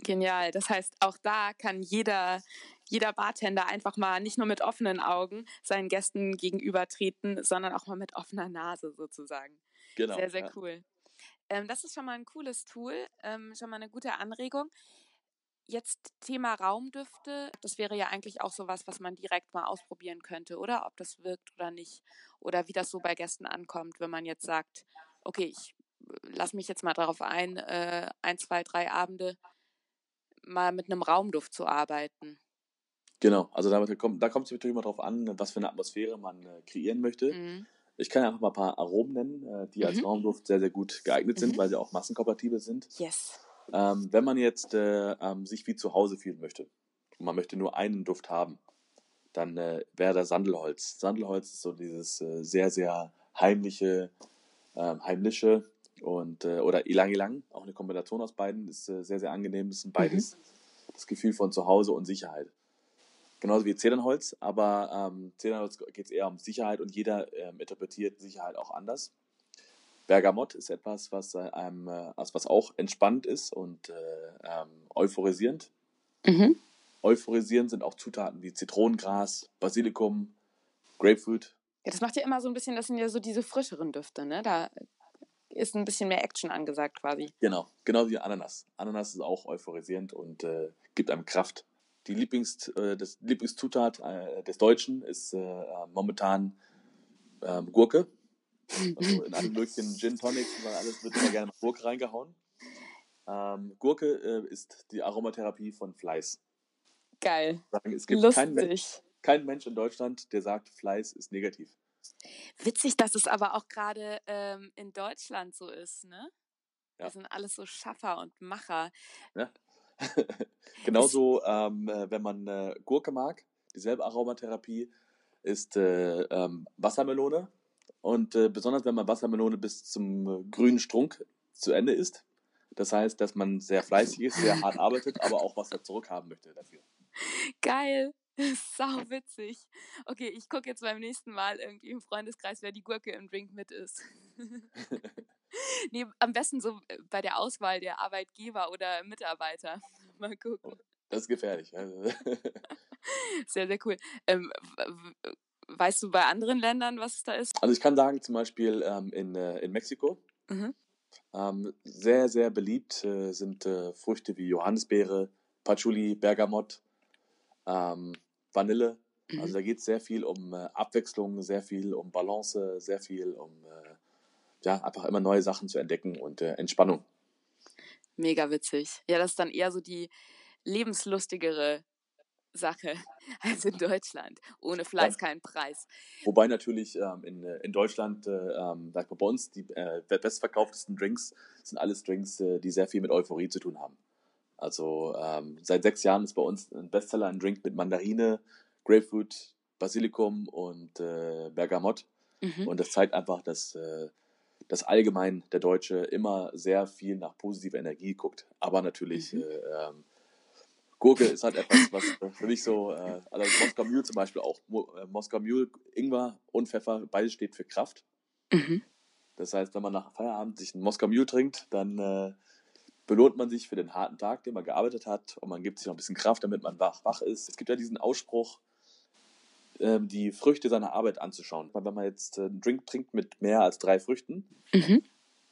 Genial. Das heißt, auch da kann jeder, jeder Bartender einfach mal nicht nur mit offenen Augen seinen Gästen gegenübertreten, sondern auch mal mit offener Nase sozusagen. Genau. Sehr, sehr ja. cool. Ähm, das ist schon mal ein cooles Tool, ähm, schon mal eine gute Anregung. Jetzt Thema Raumdüfte, das wäre ja eigentlich auch sowas, was man direkt mal ausprobieren könnte, oder? Ob das wirkt oder nicht. Oder wie das so bei Gästen ankommt, wenn man jetzt sagt, okay, ich äh, lasse mich jetzt mal darauf ein, äh, ein, zwei, drei Abende mal mit einem Raumduft zu arbeiten. Genau, also da kommt, da kommt es natürlich immer darauf an, was für eine Atmosphäre man äh, kreieren möchte. Mhm. Ich kann einfach mal ein paar Aromen nennen, äh, die als Mhm. Raumduft sehr, sehr gut geeignet sind, Mhm. weil sie auch massenkompatibel sind. Yes. Ähm, wenn man jetzt äh, ähm, sich wie zu Hause fühlen möchte und man möchte nur einen Duft haben, dann äh, wäre da Sandelholz. Sandelholz ist so dieses äh, sehr, sehr heimliche, ähm, heimliche und äh, oder Ilang Ilang, auch eine Kombination aus beiden, ist äh, sehr, sehr angenehm. Das sind beides das Gefühl von Zuhause und Sicherheit. Genauso wie Zedernholz, aber ähm, Zedernholz geht es eher um Sicherheit und jeder ähm, interpretiert Sicherheit auch anders. Bergamott ist etwas, was, äh, äh, was was auch entspannt ist und äh, ähm, euphorisierend. Mhm. Euphorisierend sind auch Zutaten wie Zitronengras, Basilikum, Grapefruit. Ja, das macht ja immer so ein bisschen, das sind ja so diese frischeren Düfte, ne? Da ist ein bisschen mehr Action angesagt quasi. Genau, genau wie Ananas. Ananas ist auch euphorisierend und äh, gibt einem Kraft. Die Lieblings, äh, das Lieblingszutat äh, des Deutschen ist äh, äh, momentan ähm, Gurke. Also in allen möglichen Gin Tonics und alles wird immer gerne mal Gurke reingehauen. Ähm, Gurke äh, ist die Aromatherapie von Fleiß. Geil. Es gibt Lustig. keinen Mensch, keinen Mensch in Deutschland, der sagt, Fleiß ist negativ. Witzig, dass es aber auch gerade ähm, in Deutschland so ist, ne? Ja. Wir sind alles so Schaffer und Macher. *laughs* Genauso, ähm, äh, wenn man äh, Gurke mag, dieselbe Aromatherapie ist äh, ähm, Wassermelone. Und äh, besonders wenn man Wassermelone bis zum äh, grünen Strunk zu Ende isst. Das heißt, dass man sehr fleißig ist, sehr hart arbeitet, aber auch was da zurückhaben möchte dafür. Geil. *laughs* Sau witzig. Okay, ich gucke jetzt beim nächsten Mal irgendwie im Freundeskreis, wer die Gurke im Drink mit ist. *laughs* nee, am besten so äh, bei der Auswahl der Arbeitgeber oder Mitarbeiter. *laughs* Mal gucken. Das ist gefährlich. Sehr, sehr cool. Ähm, weißt du bei anderen Ländern, was es da ist? Also ich kann sagen, zum Beispiel ähm, in, äh, in Mexiko, Mhm. ähm, sehr, sehr beliebt äh, sind äh, Früchte wie Johannisbeere, Patchouli, Bergamott, ähm, Vanille. Also Mhm. da geht es sehr viel um äh, Abwechslung, sehr viel um Balance, sehr viel um äh, ja, einfach immer neue Sachen zu entdecken und äh, Entspannung. Mega witzig. Ja, das ist dann eher so die lebenslustigere Sache *laughs* als in Deutschland. Ohne Fleiß kein Preis. Wobei natürlich ähm, in, äh, in Deutschland, äh, ähm, sag mal, bei uns die äh, bestverkauftesten Drinks sind alles Drinks, äh, die sehr viel mit Euphorie zu tun haben. Also ähm, seit sechs Jahren ist bei uns ein Bestseller ein Drink mit Mandarine, Grapefruit, Basilikum und äh, Bergamott. Mhm. Und das zeigt einfach, dass, äh, dass allgemein der Deutsche immer sehr viel nach positiver Energie guckt. Aber natürlich, Mhm. äh, ähm, Gurke ist halt etwas, was äh, für mich so, äh, also Moskau Mule zum Beispiel auch. Mo äh, Moskau Mule, Ingwer und Pfeffer, beides steht für Kraft. Mhm. Das heißt, wenn man nach Feierabend sich einen Moskau Mule trinkt, dann äh, belohnt man sich für den harten Tag, den man gearbeitet hat und man gibt sich noch ein bisschen Kraft, damit man wach, wach ist. Es gibt ja diesen Ausspruch, ähm, die Früchte seiner Arbeit anzuschauen. Wenn man jetzt äh, einen Drink trinkt mit mehr als drei Früchten, Mhm.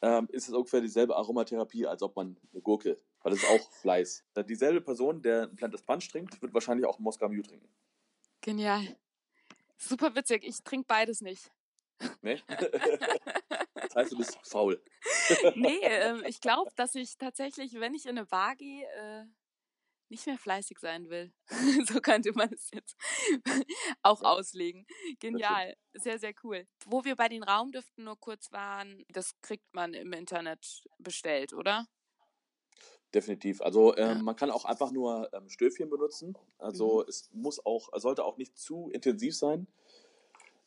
ähm, ist es ungefähr dieselbe Aromatherapie, als ob man eine Gurke, weil das ist auch Fleiß. Dieselbe Person, der ein Plantes Punch trinkt, wird wahrscheinlich auch Moskau Mule trinken. Genial. Super witzig. Ich trinke beides nicht. Ne? *laughs* das heißt, du bist faul. nee, ähm, ich glaube, dass ich tatsächlich, wenn ich in eine Bar gehe, äh, nicht mehr fleißig sein will. *laughs* so könnte man es jetzt *laughs* auch auslegen. Genial. Sehr, sehr cool. Wo wir bei den Raumdüften nur kurz waren, das kriegt man im Internet bestellt, oder? Definitiv. Also ähm, Ja. man kann auch einfach nur ähm, Stöfchen benutzen. Also es muss auch, es sollte auch nicht zu intensiv sein.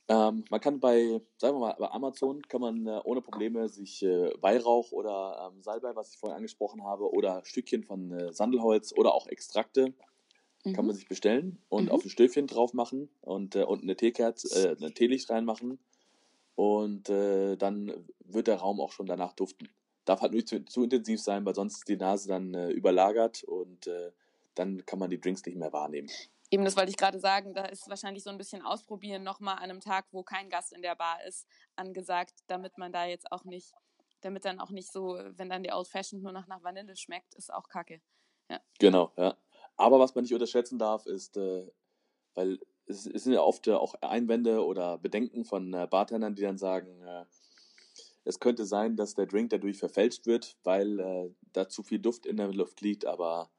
Ähm, man kann bei, sagen wir mal, bei Amazon kann man äh, ohne Probleme sich äh, Weihrauch oder ähm, Salbei, was ich vorhin angesprochen habe, oder Stückchen von äh, Sandelholz oder auch Extrakte kann man sich bestellen und Mhm. auf ein Stöfchen drauf machen und, äh, und eine Teekerze, äh, ein Teelicht reinmachen. Und äh, dann wird der Raum auch schon danach duften. Darf halt nicht zu, zu intensiv sein, weil sonst ist die Nase dann äh, überlagert und äh, dann kann man die Drinks nicht mehr wahrnehmen. Eben, das wollte ich gerade sagen, da ist wahrscheinlich so ein bisschen ausprobieren nochmal an einem Tag, wo kein Gast in der Bar ist, angesagt, damit man da jetzt auch nicht, damit dann auch nicht so, wenn dann die Old Fashioned nur noch nach Vanille schmeckt, ist auch kacke. Genau, ja. Aber was man nicht unterschätzen darf, ist, äh, weil es, es sind ja oft auch Einwände oder Bedenken von äh, Bartendern, die dann sagen, äh, es könnte sein, dass der Drink dadurch verfälscht wird, weil äh, da zu viel Duft in der Luft liegt, aber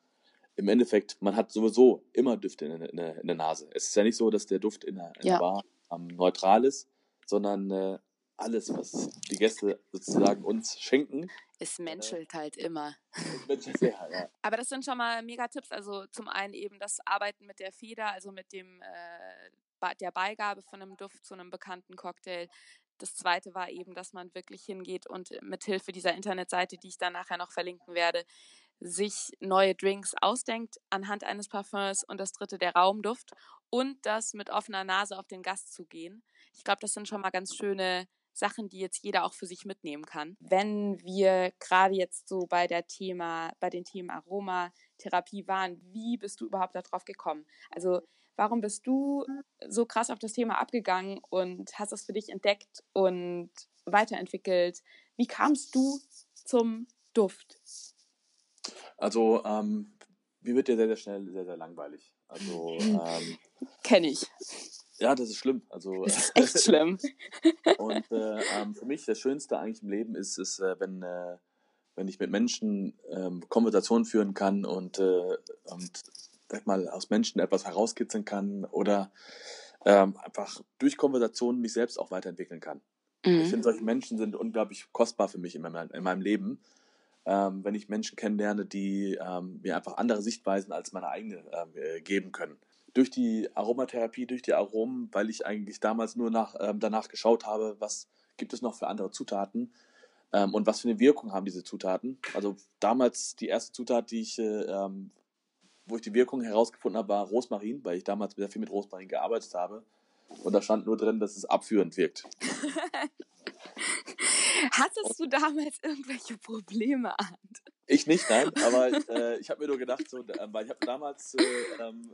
im Endeffekt, man hat sowieso immer Düfte in, in, in der Nase. Es ist ja nicht so, dass der Duft in der, in Ja. der Bar ähm, neutral ist, sondern äh, alles, was die Gäste sozusagen uns schenken. Es menschelt äh, halt immer. Es menschelt sehr, ja. *laughs* Aber das sind schon mal mega Tipps. Also zum einen eben das Arbeiten mit der Feder, also mit dem äh, der Beigabe von einem Duft zu einem bekannten Cocktail. Das zweite war eben, dass man wirklich hingeht und mit Hilfe dieser Internetseite, die ich dann nachher noch verlinken werde, sich neue Drinks ausdenkt anhand eines Parfums und das dritte der Raumduft und das mit offener Nase auf den Gast zu gehen. Ich glaube, das sind schon mal ganz schöne Sachen, die jetzt jeder auch für sich mitnehmen kann. Wenn wir gerade jetzt so bei der Thema, bei den Themen Aromatherapie waren, wie bist du überhaupt darauf gekommen? Also warum bist du so krass auf das Thema abgegangen und hast es für dich entdeckt und weiterentwickelt? Wie kamst du zum Duft? Also, ähm, mir wird ja sehr, sehr schnell sehr, sehr langweilig. Also, ähm, *laughs* kenne ich. Ja, das ist schlimm. Also, *laughs* das ist echt schlimm. *laughs* und äh, ähm, für mich das Schönste eigentlich im Leben ist, ist äh, wenn, äh, wenn ich mit Menschen ähm, Konversationen führen kann und, äh, und sag mal, aus Menschen etwas herauskitzeln kann oder ähm, einfach durch Konversationen mich selbst auch weiterentwickeln kann. Mhm. Ich finde, solche Menschen sind unglaublich kostbar für mich in meinem, in meinem Leben ähm, wenn ich Menschen kennenlerne, die ähm, mir einfach andere Sichtweisen als meine eigene ähm, äh, geben können. Durch die Aromatherapie, durch die Aromen, weil ich eigentlich damals nur nach, ähm, danach geschaut habe, was gibt es noch für andere Zutaten ähm, und was für eine Wirkung haben diese Zutaten. Also damals die erste Zutat, die ich, äh, ähm, wo ich die Wirkung herausgefunden habe, war Rosmarin, weil ich damals sehr viel mit Rosmarin gearbeitet habe. Und da stand nur drin, dass es abführend wirkt. *laughs* Hattest du damals irgendwelche Probleme, Arndt? Ich nicht, nein, aber *laughs* äh, ich habe mir nur gedacht, so, äh, weil ich habe damals äh, ähm,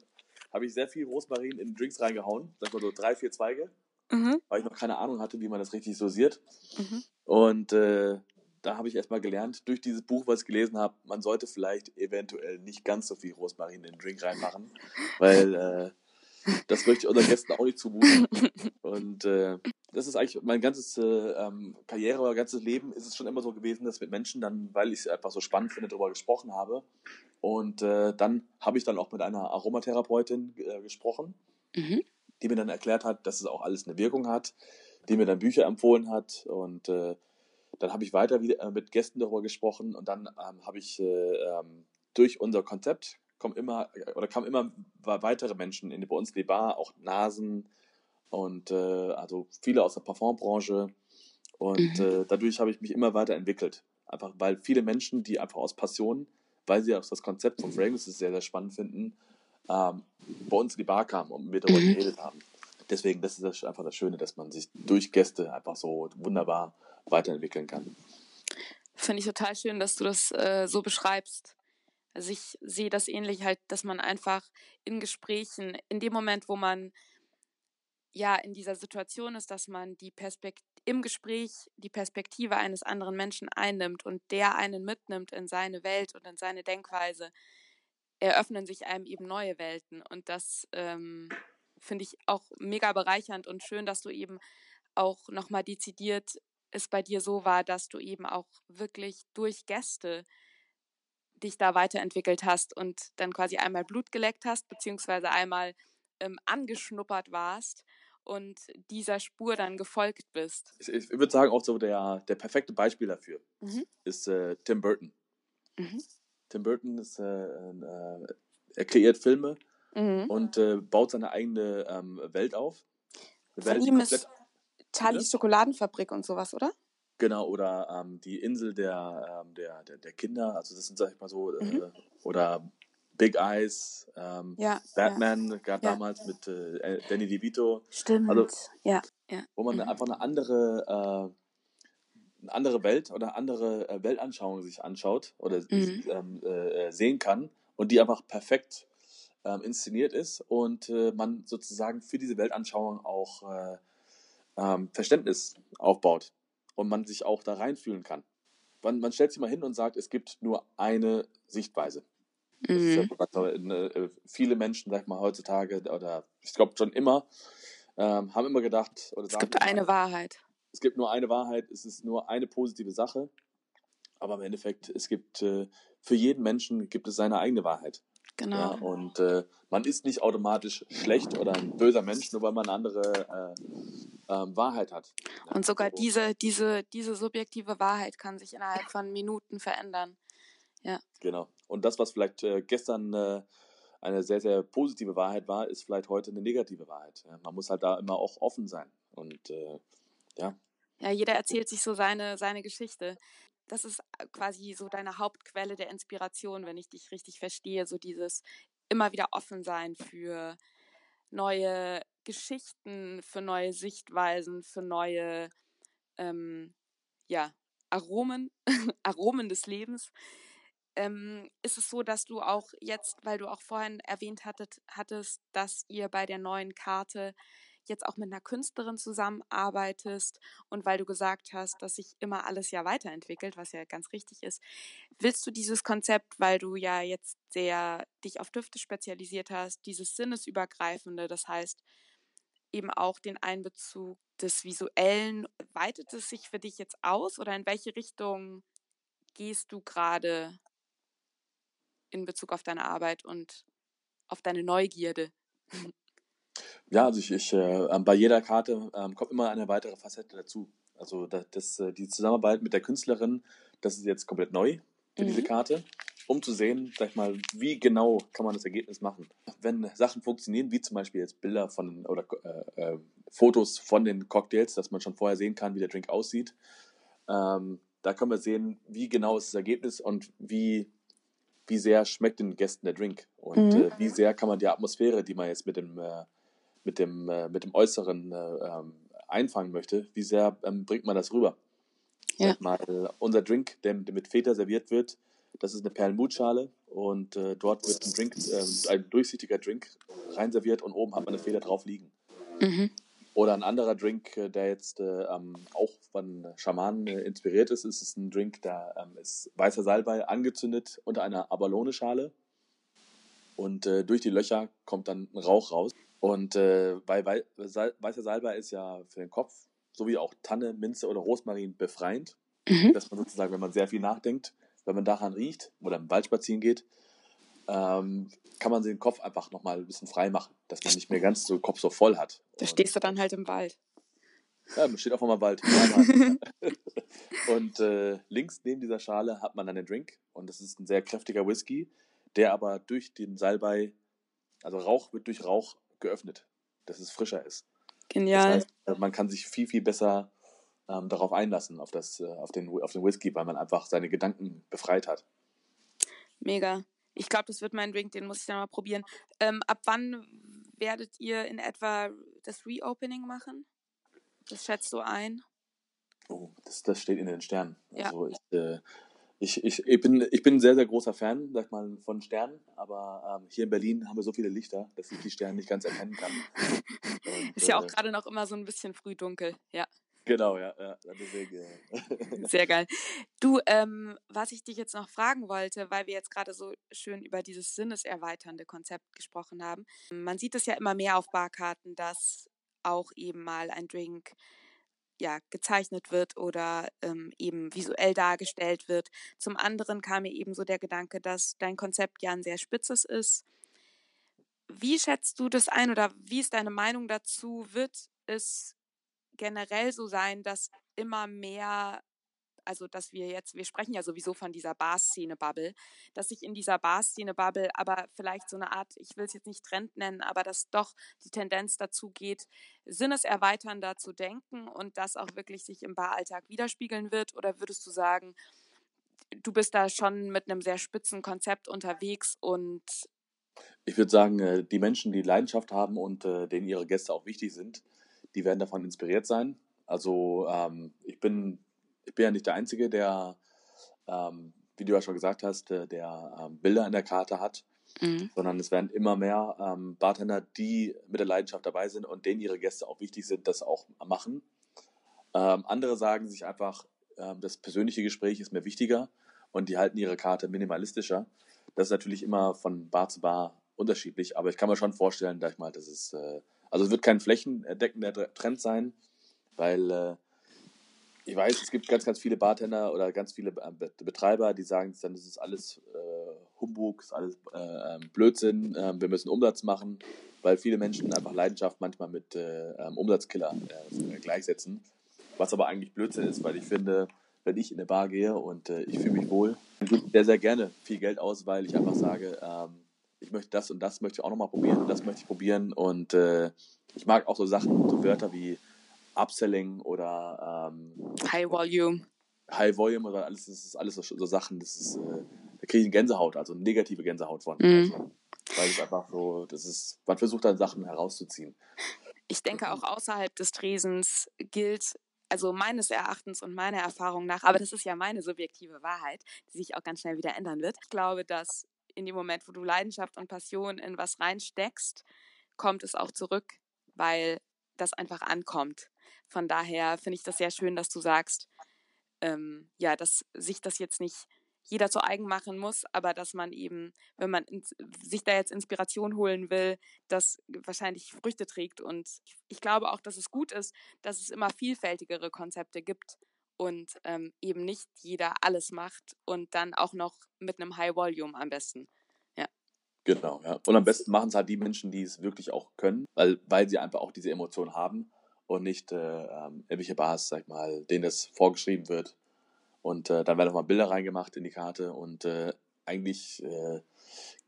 habe ich sehr viel Rosmarin in Drinks reingehauen, sag mal so drei, vier Zweige, mhm. weil ich noch keine Ahnung hatte, wie man das richtig dosiert. Mhm. Und äh, da habe ich erstmal gelernt, durch dieses Buch, was ich gelesen habe, man sollte vielleicht eventuell nicht ganz so viel Rosmarin in den Drink reinmachen, *laughs* weil äh, das möchte ich unseren Gästen auch nicht zumuten. Und äh, das ist eigentlich mein ganzes äh, ähm, Karriere oder ganzes Leben ist es schon immer so gewesen, dass mit Menschen dann, weil ich es einfach so spannend finde, darüber gesprochen habe. Und äh, dann habe ich dann auch mit einer Aromatherapeutin äh, gesprochen, mhm. die mir dann erklärt hat, dass es auch alles eine Wirkung hat, die mir dann Bücher empfohlen hat. Und äh, dann habe ich weiter wieder äh, mit Gästen darüber gesprochen und dann ähm, habe ich äh, ähm, durch unser Konzept kommen immer oder kamen immer weitere Menschen in, bei uns in die Bar, auch Nasen und äh, also viele aus der Parfumbranche. Und mhm. äh, dadurch habe ich mich immer weiter entwickelt. Einfach weil viele Menschen, die einfach aus Passion, weil sie auch das Konzept von Fragrances sehr, sehr spannend finden, ähm, bei uns in die Bar kamen und mit darüber mhm. geredet haben. Deswegen, das ist einfach das Schöne, dass man sich durch Gäste einfach so wunderbar weiterentwickeln kann. Finde ich total schön, dass du das äh, so beschreibst. Also ich sehe das ähnlich halt, dass man einfach in Gesprächen, in dem Moment, wo man ja in dieser Situation ist, dass man die Perspekt im Gespräch die Perspektive eines anderen Menschen einnimmt und der einen mitnimmt in seine Welt und in seine Denkweise, eröffnen sich einem eben neue Welten. Und das ähm, finde ich auch mega bereichernd und schön, dass du eben auch nochmal dezidiert es bei dir so war, dass du eben auch wirklich durch Gäste dich da weiterentwickelt hast und dann quasi einmal Blut geleckt hast, beziehungsweise einmal ähm, angeschnuppert warst und dieser Spur dann gefolgt bist. Ich, ich würde sagen, auch so der, der perfekte Beispiel dafür mhm. ist äh, Tim Burton. Mhm. Tim Burton ist, äh, äh, er kreiert Filme mhm. und äh, baut seine eigene ähm, Welt auf. Von ihm ist Charlies Schokoladenfabrik und sowas, oder? Genau, oder ähm, die Insel der, ähm, der, der, der, Kinder, also das sind, sag ich mal so, äh, mhm. oder Big Eyes, ähm, ja, Batman, ja. gab ja. damals mit äh, Danny DeVito. Stimmt, also, ja, ja. Wo man mhm. einfach eine andere, äh, eine andere Welt oder andere äh, Weltanschauung sich anschaut oder mhm. ähm, äh, sehen kann und die einfach perfekt ähm, inszeniert ist und äh, man sozusagen für diese Weltanschauung auch äh, ähm, Verständnis aufbaut und man sich auch da reinfühlen kann. Man, man stellt sich mal hin und sagt, es gibt nur eine Sichtweise. Mhm. Ja, viele Menschen, sag ich mal, heutzutage, oder ich glaube schon immer, ähm, haben immer gedacht, oder es sagen, gibt eine Wahrheit. Es gibt nur eine Wahrheit, es ist nur eine positive Sache. Aber im Endeffekt, es gibt äh, für jeden Menschen gibt es seine eigene Wahrheit. Genau. Ja, und äh, man ist nicht automatisch schlecht oder ein böser Mensch, nur weil man andere äh, ähm, Wahrheit hat. Und sogar so. diese, diese, diese subjektive Wahrheit kann sich innerhalb von Minuten verändern. Ja. Genau. Und das, was vielleicht äh, gestern äh, eine sehr, sehr positive Wahrheit war, ist vielleicht heute eine negative Wahrheit. Ja, man muss halt da immer auch offen sein. Und äh, ja. Ja, jeder erzählt sich so seine, seine Geschichte. Das ist äh, quasi so deine Hauptquelle der Inspiration, wenn ich dich richtig verstehe. So dieses immer wieder offen sein für neue Geschichten, für neue Sichtweisen, für neue ähm, ja, Aromen, *laughs* Aromen des Lebens ähm, ist es so, dass du auch jetzt, weil du auch vorhin erwähnt hattet, hattest, dass ihr bei der neuen Karte jetzt auch mit einer Künstlerin zusammenarbeitest und weil du gesagt hast, dass sich immer alles ja weiterentwickelt, was ja ganz richtig ist, willst du dieses Konzept, weil du ja jetzt sehr dich auf Düfte spezialisiert hast, dieses Sinnesübergreifende, das heißt eben auch den Einbezug des Visuellen, weitet es sich für dich jetzt aus oder in welche Richtung gehst du gerade in Bezug auf deine Arbeit und auf deine Neugierde? *laughs* Ja, also ich, ich äh, bei jeder Karte ähm, kommt immer eine weitere Facette dazu. Also das, das, äh, die Zusammenarbeit mit der Künstlerin, das ist jetzt komplett neu für mhm. diese Karte, um zu sehen, sag ich mal, wie genau kann man das Ergebnis machen. Wenn Sachen funktionieren, wie zum Beispiel jetzt Bilder von oder äh, äh, Fotos von den Cocktails, dass man schon vorher sehen kann, wie der Drink aussieht, ähm, da können wir sehen, wie genau ist das Ergebnis und wie wie sehr schmeckt den Gästen der Drink und mhm. äh, wie sehr kann man die Atmosphäre, die man jetzt mit dem, äh, mit dem, äh, mit dem Äußeren äh, ähm, einfangen möchte, wie sehr ähm, bringt man das rüber. Ja. Mal, unser Drink, der, der, mit Feta serviert wird, das ist eine Perlmutschale und äh, dort wird ein Drink, äh, ein durchsichtiger Drink reinserviert und oben hat man eine Feder drauf liegen. Mhm. Oder ein anderer Drink, äh, der jetzt äh, auch von Schamanen äh, inspiriert ist, ist, ist ein Drink, da ähm, ist weißer Salbei angezündet unter einer Abalone-Schale. Und äh, durch die Löcher kommt dann ein Rauch raus. Und äh, weil Wei Sal weißer Salbei ist ja für den Kopf, sowie auch Tanne, Minze oder Rosmarin befreiend. Mhm. Dass man sozusagen, wenn man sehr viel nachdenkt, wenn man daran riecht oder im Wald spazieren geht, ähm, kann man den Kopf einfach nochmal ein bisschen frei machen, dass man nicht mehr ganz so Kopf so voll hat. Da und, stehst du dann halt im Wald. Ja, man steht auch mal im Wald. *laughs* und äh, links neben dieser Schale hat man dann den Drink und das ist ein sehr kräftiger Whisky, der aber durch den Salbei, also Rauch wird durch Rauch geöffnet, dass es frischer ist. Genial. Das heißt, man kann sich viel, viel besser ähm, darauf einlassen, auf, das, äh, auf, den, auf den Whisky, weil man einfach seine Gedanken befreit hat. Mega. Ich glaube, das wird mein Drink, den muss ich dann mal probieren. Ähm, ab wann werdet ihr in etwa das Reopening machen? Das schätzt du ein? Oh, das, das steht in den Sternen. Ja. Also ich, äh, ich, ich, ich, bin, ich bin ein sehr, sehr großer Fan, sag mal, von Sternen, aber ähm, hier in Berlin haben wir so viele Lichter, dass ich die Sterne nicht ganz erkennen kann. *laughs* Und, ist ja auch äh, gerade noch immer so ein bisschen früh dunkel, ja. Genau, ja, ja deswegen. *laughs* Sehr geil. Du, ähm, was ich dich jetzt noch fragen wollte, weil wir jetzt gerade so schön über dieses sinneserweiternde Konzept gesprochen haben. Man sieht es ja immer mehr auf Barkarten, dass auch eben mal ein Drink ja, gezeichnet wird oder ähm, eben visuell dargestellt wird. Zum anderen kam mir eben so der Gedanke, dass dein Konzept ja ein sehr spitzes ist. Wie schätzt du das ein oder wie ist deine Meinung dazu? Wird es generell so sein, dass immer mehr, also dass wir jetzt, wir sprechen ja sowieso von dieser Bar-Szene-Bubble, dass sich in dieser Bar-Szene-Bubble aber vielleicht so eine Art, ich will es jetzt nicht Trend nennen, aber dass doch die Tendenz dazu geht, sinneserweiternder zu denken und das auch wirklich sich im Baralltag widerspiegeln wird? Oder würdest du sagen, du bist da schon mit einem sehr spitzen Konzept unterwegs und ich würde sagen, äh, die Menschen, die Leidenschaft haben und äh, denen ihre Gäste auch wichtig sind, die werden davon inspiriert sein. Also ähm, ich, bin, ich bin ja nicht der Einzige, der, ähm, wie du ja schon gesagt hast, äh, der ähm, Bilder in der Karte hat, mhm. sondern es werden immer mehr ähm, Bartender, die mit der Leidenschaft dabei sind und denen ihre Gäste auch wichtig sind, das auch machen. Ähm, andere sagen sich einfach, ähm, das persönliche Gespräch ist mir wichtiger und die halten ihre Karte minimalistischer. Das ist natürlich immer von Bar zu Bar unterschiedlich, aber ich kann mir schon vorstellen, dass ich mal, das ist äh, also es wird kein flächendeckender Trend sein, weil äh, ich weiß, es gibt ganz, ganz viele Bartender oder ganz viele Betreiber, die sagen, dann ist es alles äh, Humbug, ist alles äh, ähm, Blödsinn, äh, wir müssen Umsatz machen, weil viele Menschen einfach Leidenschaft manchmal mit äh, ähm, Umsatzkiller äh, gleichsetzen. Was aber eigentlich Blödsinn ist, weil ich finde, wenn ich in eine Bar gehe und äh, ich fühle mich wohl, dann gebe ich sehr, sehr gerne viel Geld aus, weil ich einfach sage, ähm, ich möchte das und das möchte ich auch nochmal probieren und das möchte ich probieren und ich mag auch so Sachen, so Wörter wie Upselling oder ähm, High Volume. High Volume oder alles, das ist alles so, so Sachen, das ist, äh, da kriege ich eine Gänsehaut, also eine negative Gänsehaut von. Mhm. Also, weil es einfach so, das ist, man versucht dann Sachen herauszuziehen. Ich denke auch außerhalb des Tresens gilt, also meines Erachtens und meiner Erfahrung nach, aber das ist ja meine subjektive Wahrheit, die sich auch ganz schnell wieder ändern wird. Ich glaube, dass in dem Moment, wo du Leidenschaft und Passion in was reinsteckst, kommt es auch zurück, weil das einfach ankommt. Von daher finde ich das sehr schön, dass du sagst, ähm, ja, dass sich das jetzt nicht jeder zu eigen machen muss, aber dass man eben, wenn man ins, sich da jetzt Inspiration holen will, das wahrscheinlich Früchte trägt. Und ich glaube auch, dass es gut ist, dass es immer vielfältigere Konzepte gibt und ähm, eben nicht jeder alles macht und dann auch noch mit einem High Volume am besten. Ja. Genau, ja. Und am besten machen es halt die Menschen, die es wirklich auch können, weil, weil sie einfach auch diese Emotionen haben und nicht äh, ähm, irgendwelche Bars, sag mal, denen das vorgeschrieben wird. Und äh, dann werden nochmal Bilder reingemacht in die Karte und äh, eigentlich äh,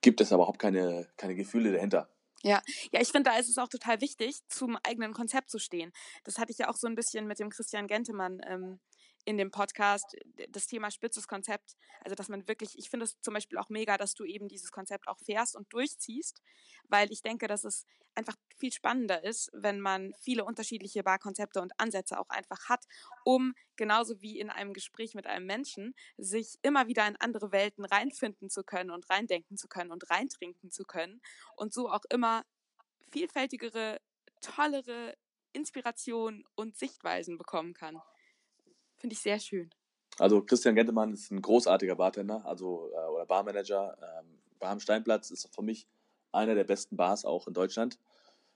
gibt es aber überhaupt keine, keine Gefühle dahinter. Ja, ja, ich finde, da ist es auch total wichtig, zum eigenen Konzept zu stehen. Das hatte ich ja auch so ein bisschen mit dem Christian Gentemann ähm, in dem Podcast das Thema spitzes Konzept. Also, dass man wirklich, ich finde es zum Beispiel auch mega, dass du eben dieses Konzept auch fährst und durchziehst, weil ich denke, dass es einfach viel spannender ist, wenn man viele unterschiedliche Barkonzepte und Ansätze auch einfach hat, um genauso wie in einem Gespräch mit einem Menschen sich immer wieder in andere Welten reinfinden zu können und reindenken zu können und reintrinken zu können und so auch immer vielfältigere, tollere Inspiration und Sichtweisen bekommen kann. Finde ich sehr schön. Also Christian Gentemann ist ein großartiger Bartender, also äh, oder Barmanager. Ähm, Bar am Steinplatz ist für mich einer der besten Bars auch in Deutschland.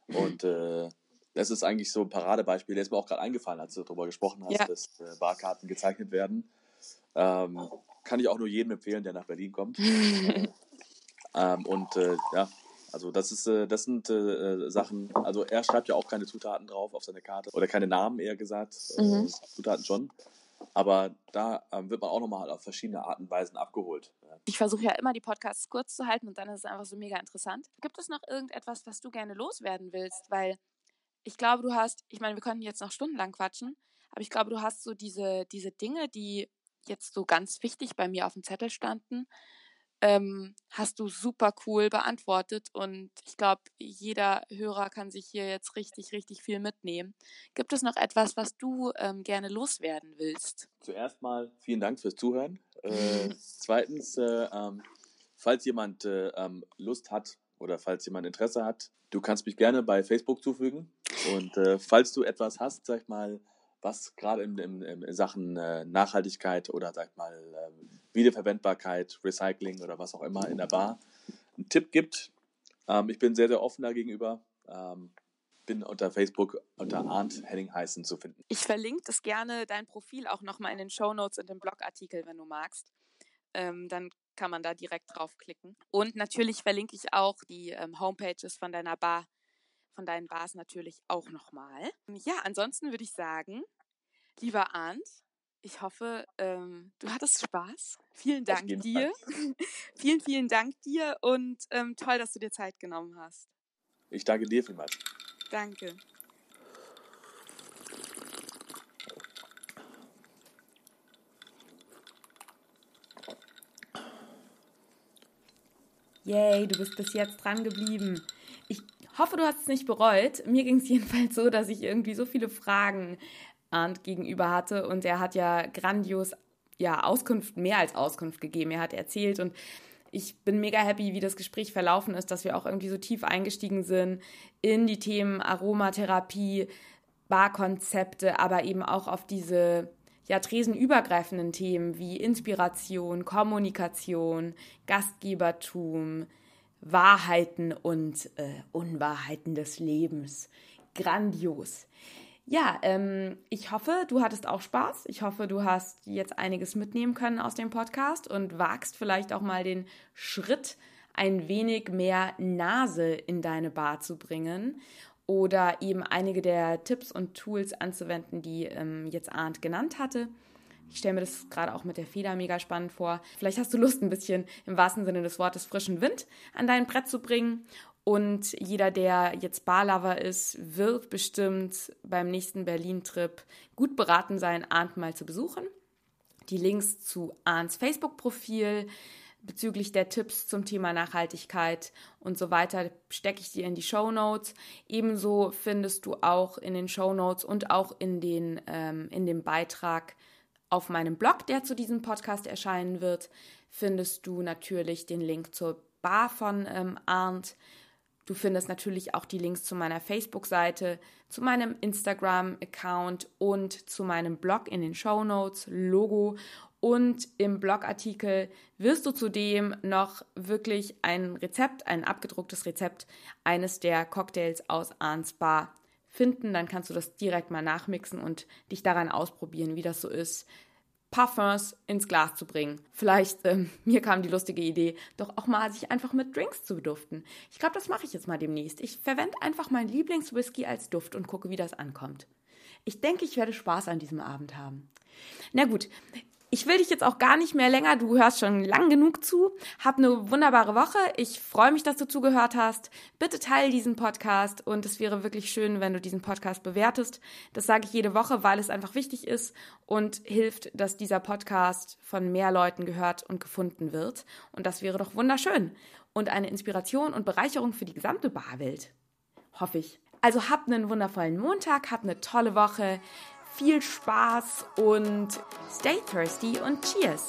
Und äh, das ist eigentlich so ein Paradebeispiel. Der ist mir auch gerade eingefallen, als du darüber gesprochen hast, ja. dass äh, Barkarten gezeichnet werden. Ähm, kann ich auch nur jedem empfehlen, der nach Berlin kommt. *laughs* ähm, und äh, ja, also das ist, äh, das sind äh, Sachen, also er schreibt ja auch keine Zutaten drauf auf seine Karte oder keine Namen eher gesagt, mhm. Zutaten schon. Aber da ähm, wird man auch nochmal auf verschiedene Arten und Weisen abgeholt. Ich versuche ja immer, die Podcasts kurz zu halten und dann ist es einfach so mega interessant. Gibt es noch irgendetwas, was du gerne loswerden willst? Weil ich glaube, du hast, ich meine, wir könnten jetzt noch stundenlang quatschen, aber ich glaube, du hast so diese, diese Dinge, die jetzt so ganz wichtig bei mir auf dem Zettel standen, ähm, hast du super cool beantwortet und ich glaube, jeder Hörer kann sich hier jetzt richtig, richtig viel mitnehmen. Gibt es noch etwas, was du ähm, gerne loswerden willst? Zuerst mal vielen Dank fürs Zuhören. Äh, *laughs* zweitens, äh, ähm, falls jemand äh, ähm, Lust hat oder falls jemand Interesse hat, du kannst mich gerne bei Facebook zufügen und äh, falls du etwas hast, sag ich mal, was gerade in, in, in, Sachen äh, Nachhaltigkeit oder sag mal äh, Wiederverwendbarkeit, Recycling oder was auch immer in der Bar einen Tipp gibt. Ähm, ich bin sehr, sehr offen dagegenüber. Ähm, bin unter Facebook unter Arndt Henning Heißen zu finden. Ich verlinke das gerne dein Profil auch nochmal in den Show Notes und dem Blogartikel, wenn du magst. Ähm, dann kann man da direkt draufklicken. Und natürlich verlinke ich auch die ähm, Homepages von deiner Bar von deinen Bars natürlich auch nochmal. Ja, ansonsten würde ich sagen, lieber Arndt, ich hoffe, ähm, du hattest Spaß. Vielen Dank dir. *laughs* vielen, vielen Dank dir und ähm, toll, dass du dir Zeit genommen hast. Ich danke dir vielmals. Danke. Yay, du bist bis jetzt dran geblieben. Hoffe, du hast es nicht bereut. Mir ging es *laughs* jedenfalls so, dass ich irgendwie so viele Fragen Arndt gegenüber hatte und er hat ja grandios ja Auskunft, mehr als Auskunft gegeben. Er hat erzählt und ich bin mega happy, wie das Gespräch verlaufen ist, dass wir auch irgendwie so tief eingestiegen sind in die Themen Aromatherapie, Barkonzepte, aber eben auch auf diese ja, tresenübergreifenden Themen wie Inspiration, Kommunikation, Gastgebertum, Wahrheiten und äh, Unwahrheiten des Lebens. Grandios. Ja, ähm, ich hoffe, du hattest auch Spaß. Ich hoffe, du hast jetzt einiges mitnehmen können aus dem Podcast und wagst vielleicht auch mal den Schritt, ein wenig mehr Nase in deine Bar zu bringen oder eben einige der Tipps und Tools anzuwenden, die ähm, jetzt Arndt genannt hatte. Ich stelle mir das gerade auch mit der Feder mega spannend vor. Vielleicht hast du Lust, ein bisschen im wahrsten Sinne des Wortes frischen Wind an dein Brett zu bringen. Und jeder, der jetzt Barlover ist, wird bestimmt beim nächsten Berlin-Trip gut beraten sein, Arndt mal zu besuchen. Die Links zu Arndts Facebook-Profil, bezüglich der Tipps zum Thema Nachhaltigkeit und so weiter stecke ich dir in die Show Notes. Ebenso findest du auch in den Show Notes und auch in, den, ähm, in dem Beitrag auf meinem Blog, der zu diesem Podcast erscheinen wird, findest du natürlich den Link zur Bar von ähm, Arndt. Du findest natürlich auch die Links zu meiner Facebook-Seite, zu meinem Instagram-Account und zu meinem Blog in den Show Notes, Logo und im Blogartikel wirst du zudem noch wirklich ein Rezept, ein abgedrucktes Rezept eines der Cocktails aus Arns Bar finden. Dann kannst du das direkt mal nachmixen und dich daran ausprobieren, wie das so ist, Parfums ins Glas zu bringen. Vielleicht, ähm, *laughs* mir kam die lustige Idee, doch auch mal sich einfach mit Drinks zu beduften. Ich glaube, das mache ich jetzt mal demnächst. Ich verwende einfach meinen Lieblingswhisky als Duft und gucke, wie das ankommt. Ich denke, ich werde Spaß an diesem Abend haben. Na gut, ich will dich jetzt auch gar nicht mehr länger, du hörst schon lang genug zu. Hab eine wunderbare Woche. Ich freue mich, dass du zugehört hast. Bitte teile diesen Podcast und es wäre wirklich schön, wenn du diesen Podcast bewertest. Das sage ich jede Woche, weil es einfach wichtig ist und hilft, dass dieser Podcast von mehr Leuten gehört und gefunden wird. Und das wäre doch wunderschön und eine Inspiration und Bereicherung für die gesamte Barwelt. Hoffe ich. Also habt einen wundervollen Montag, habt eine tolle Woche viel Spaß und stay thirsty und cheers!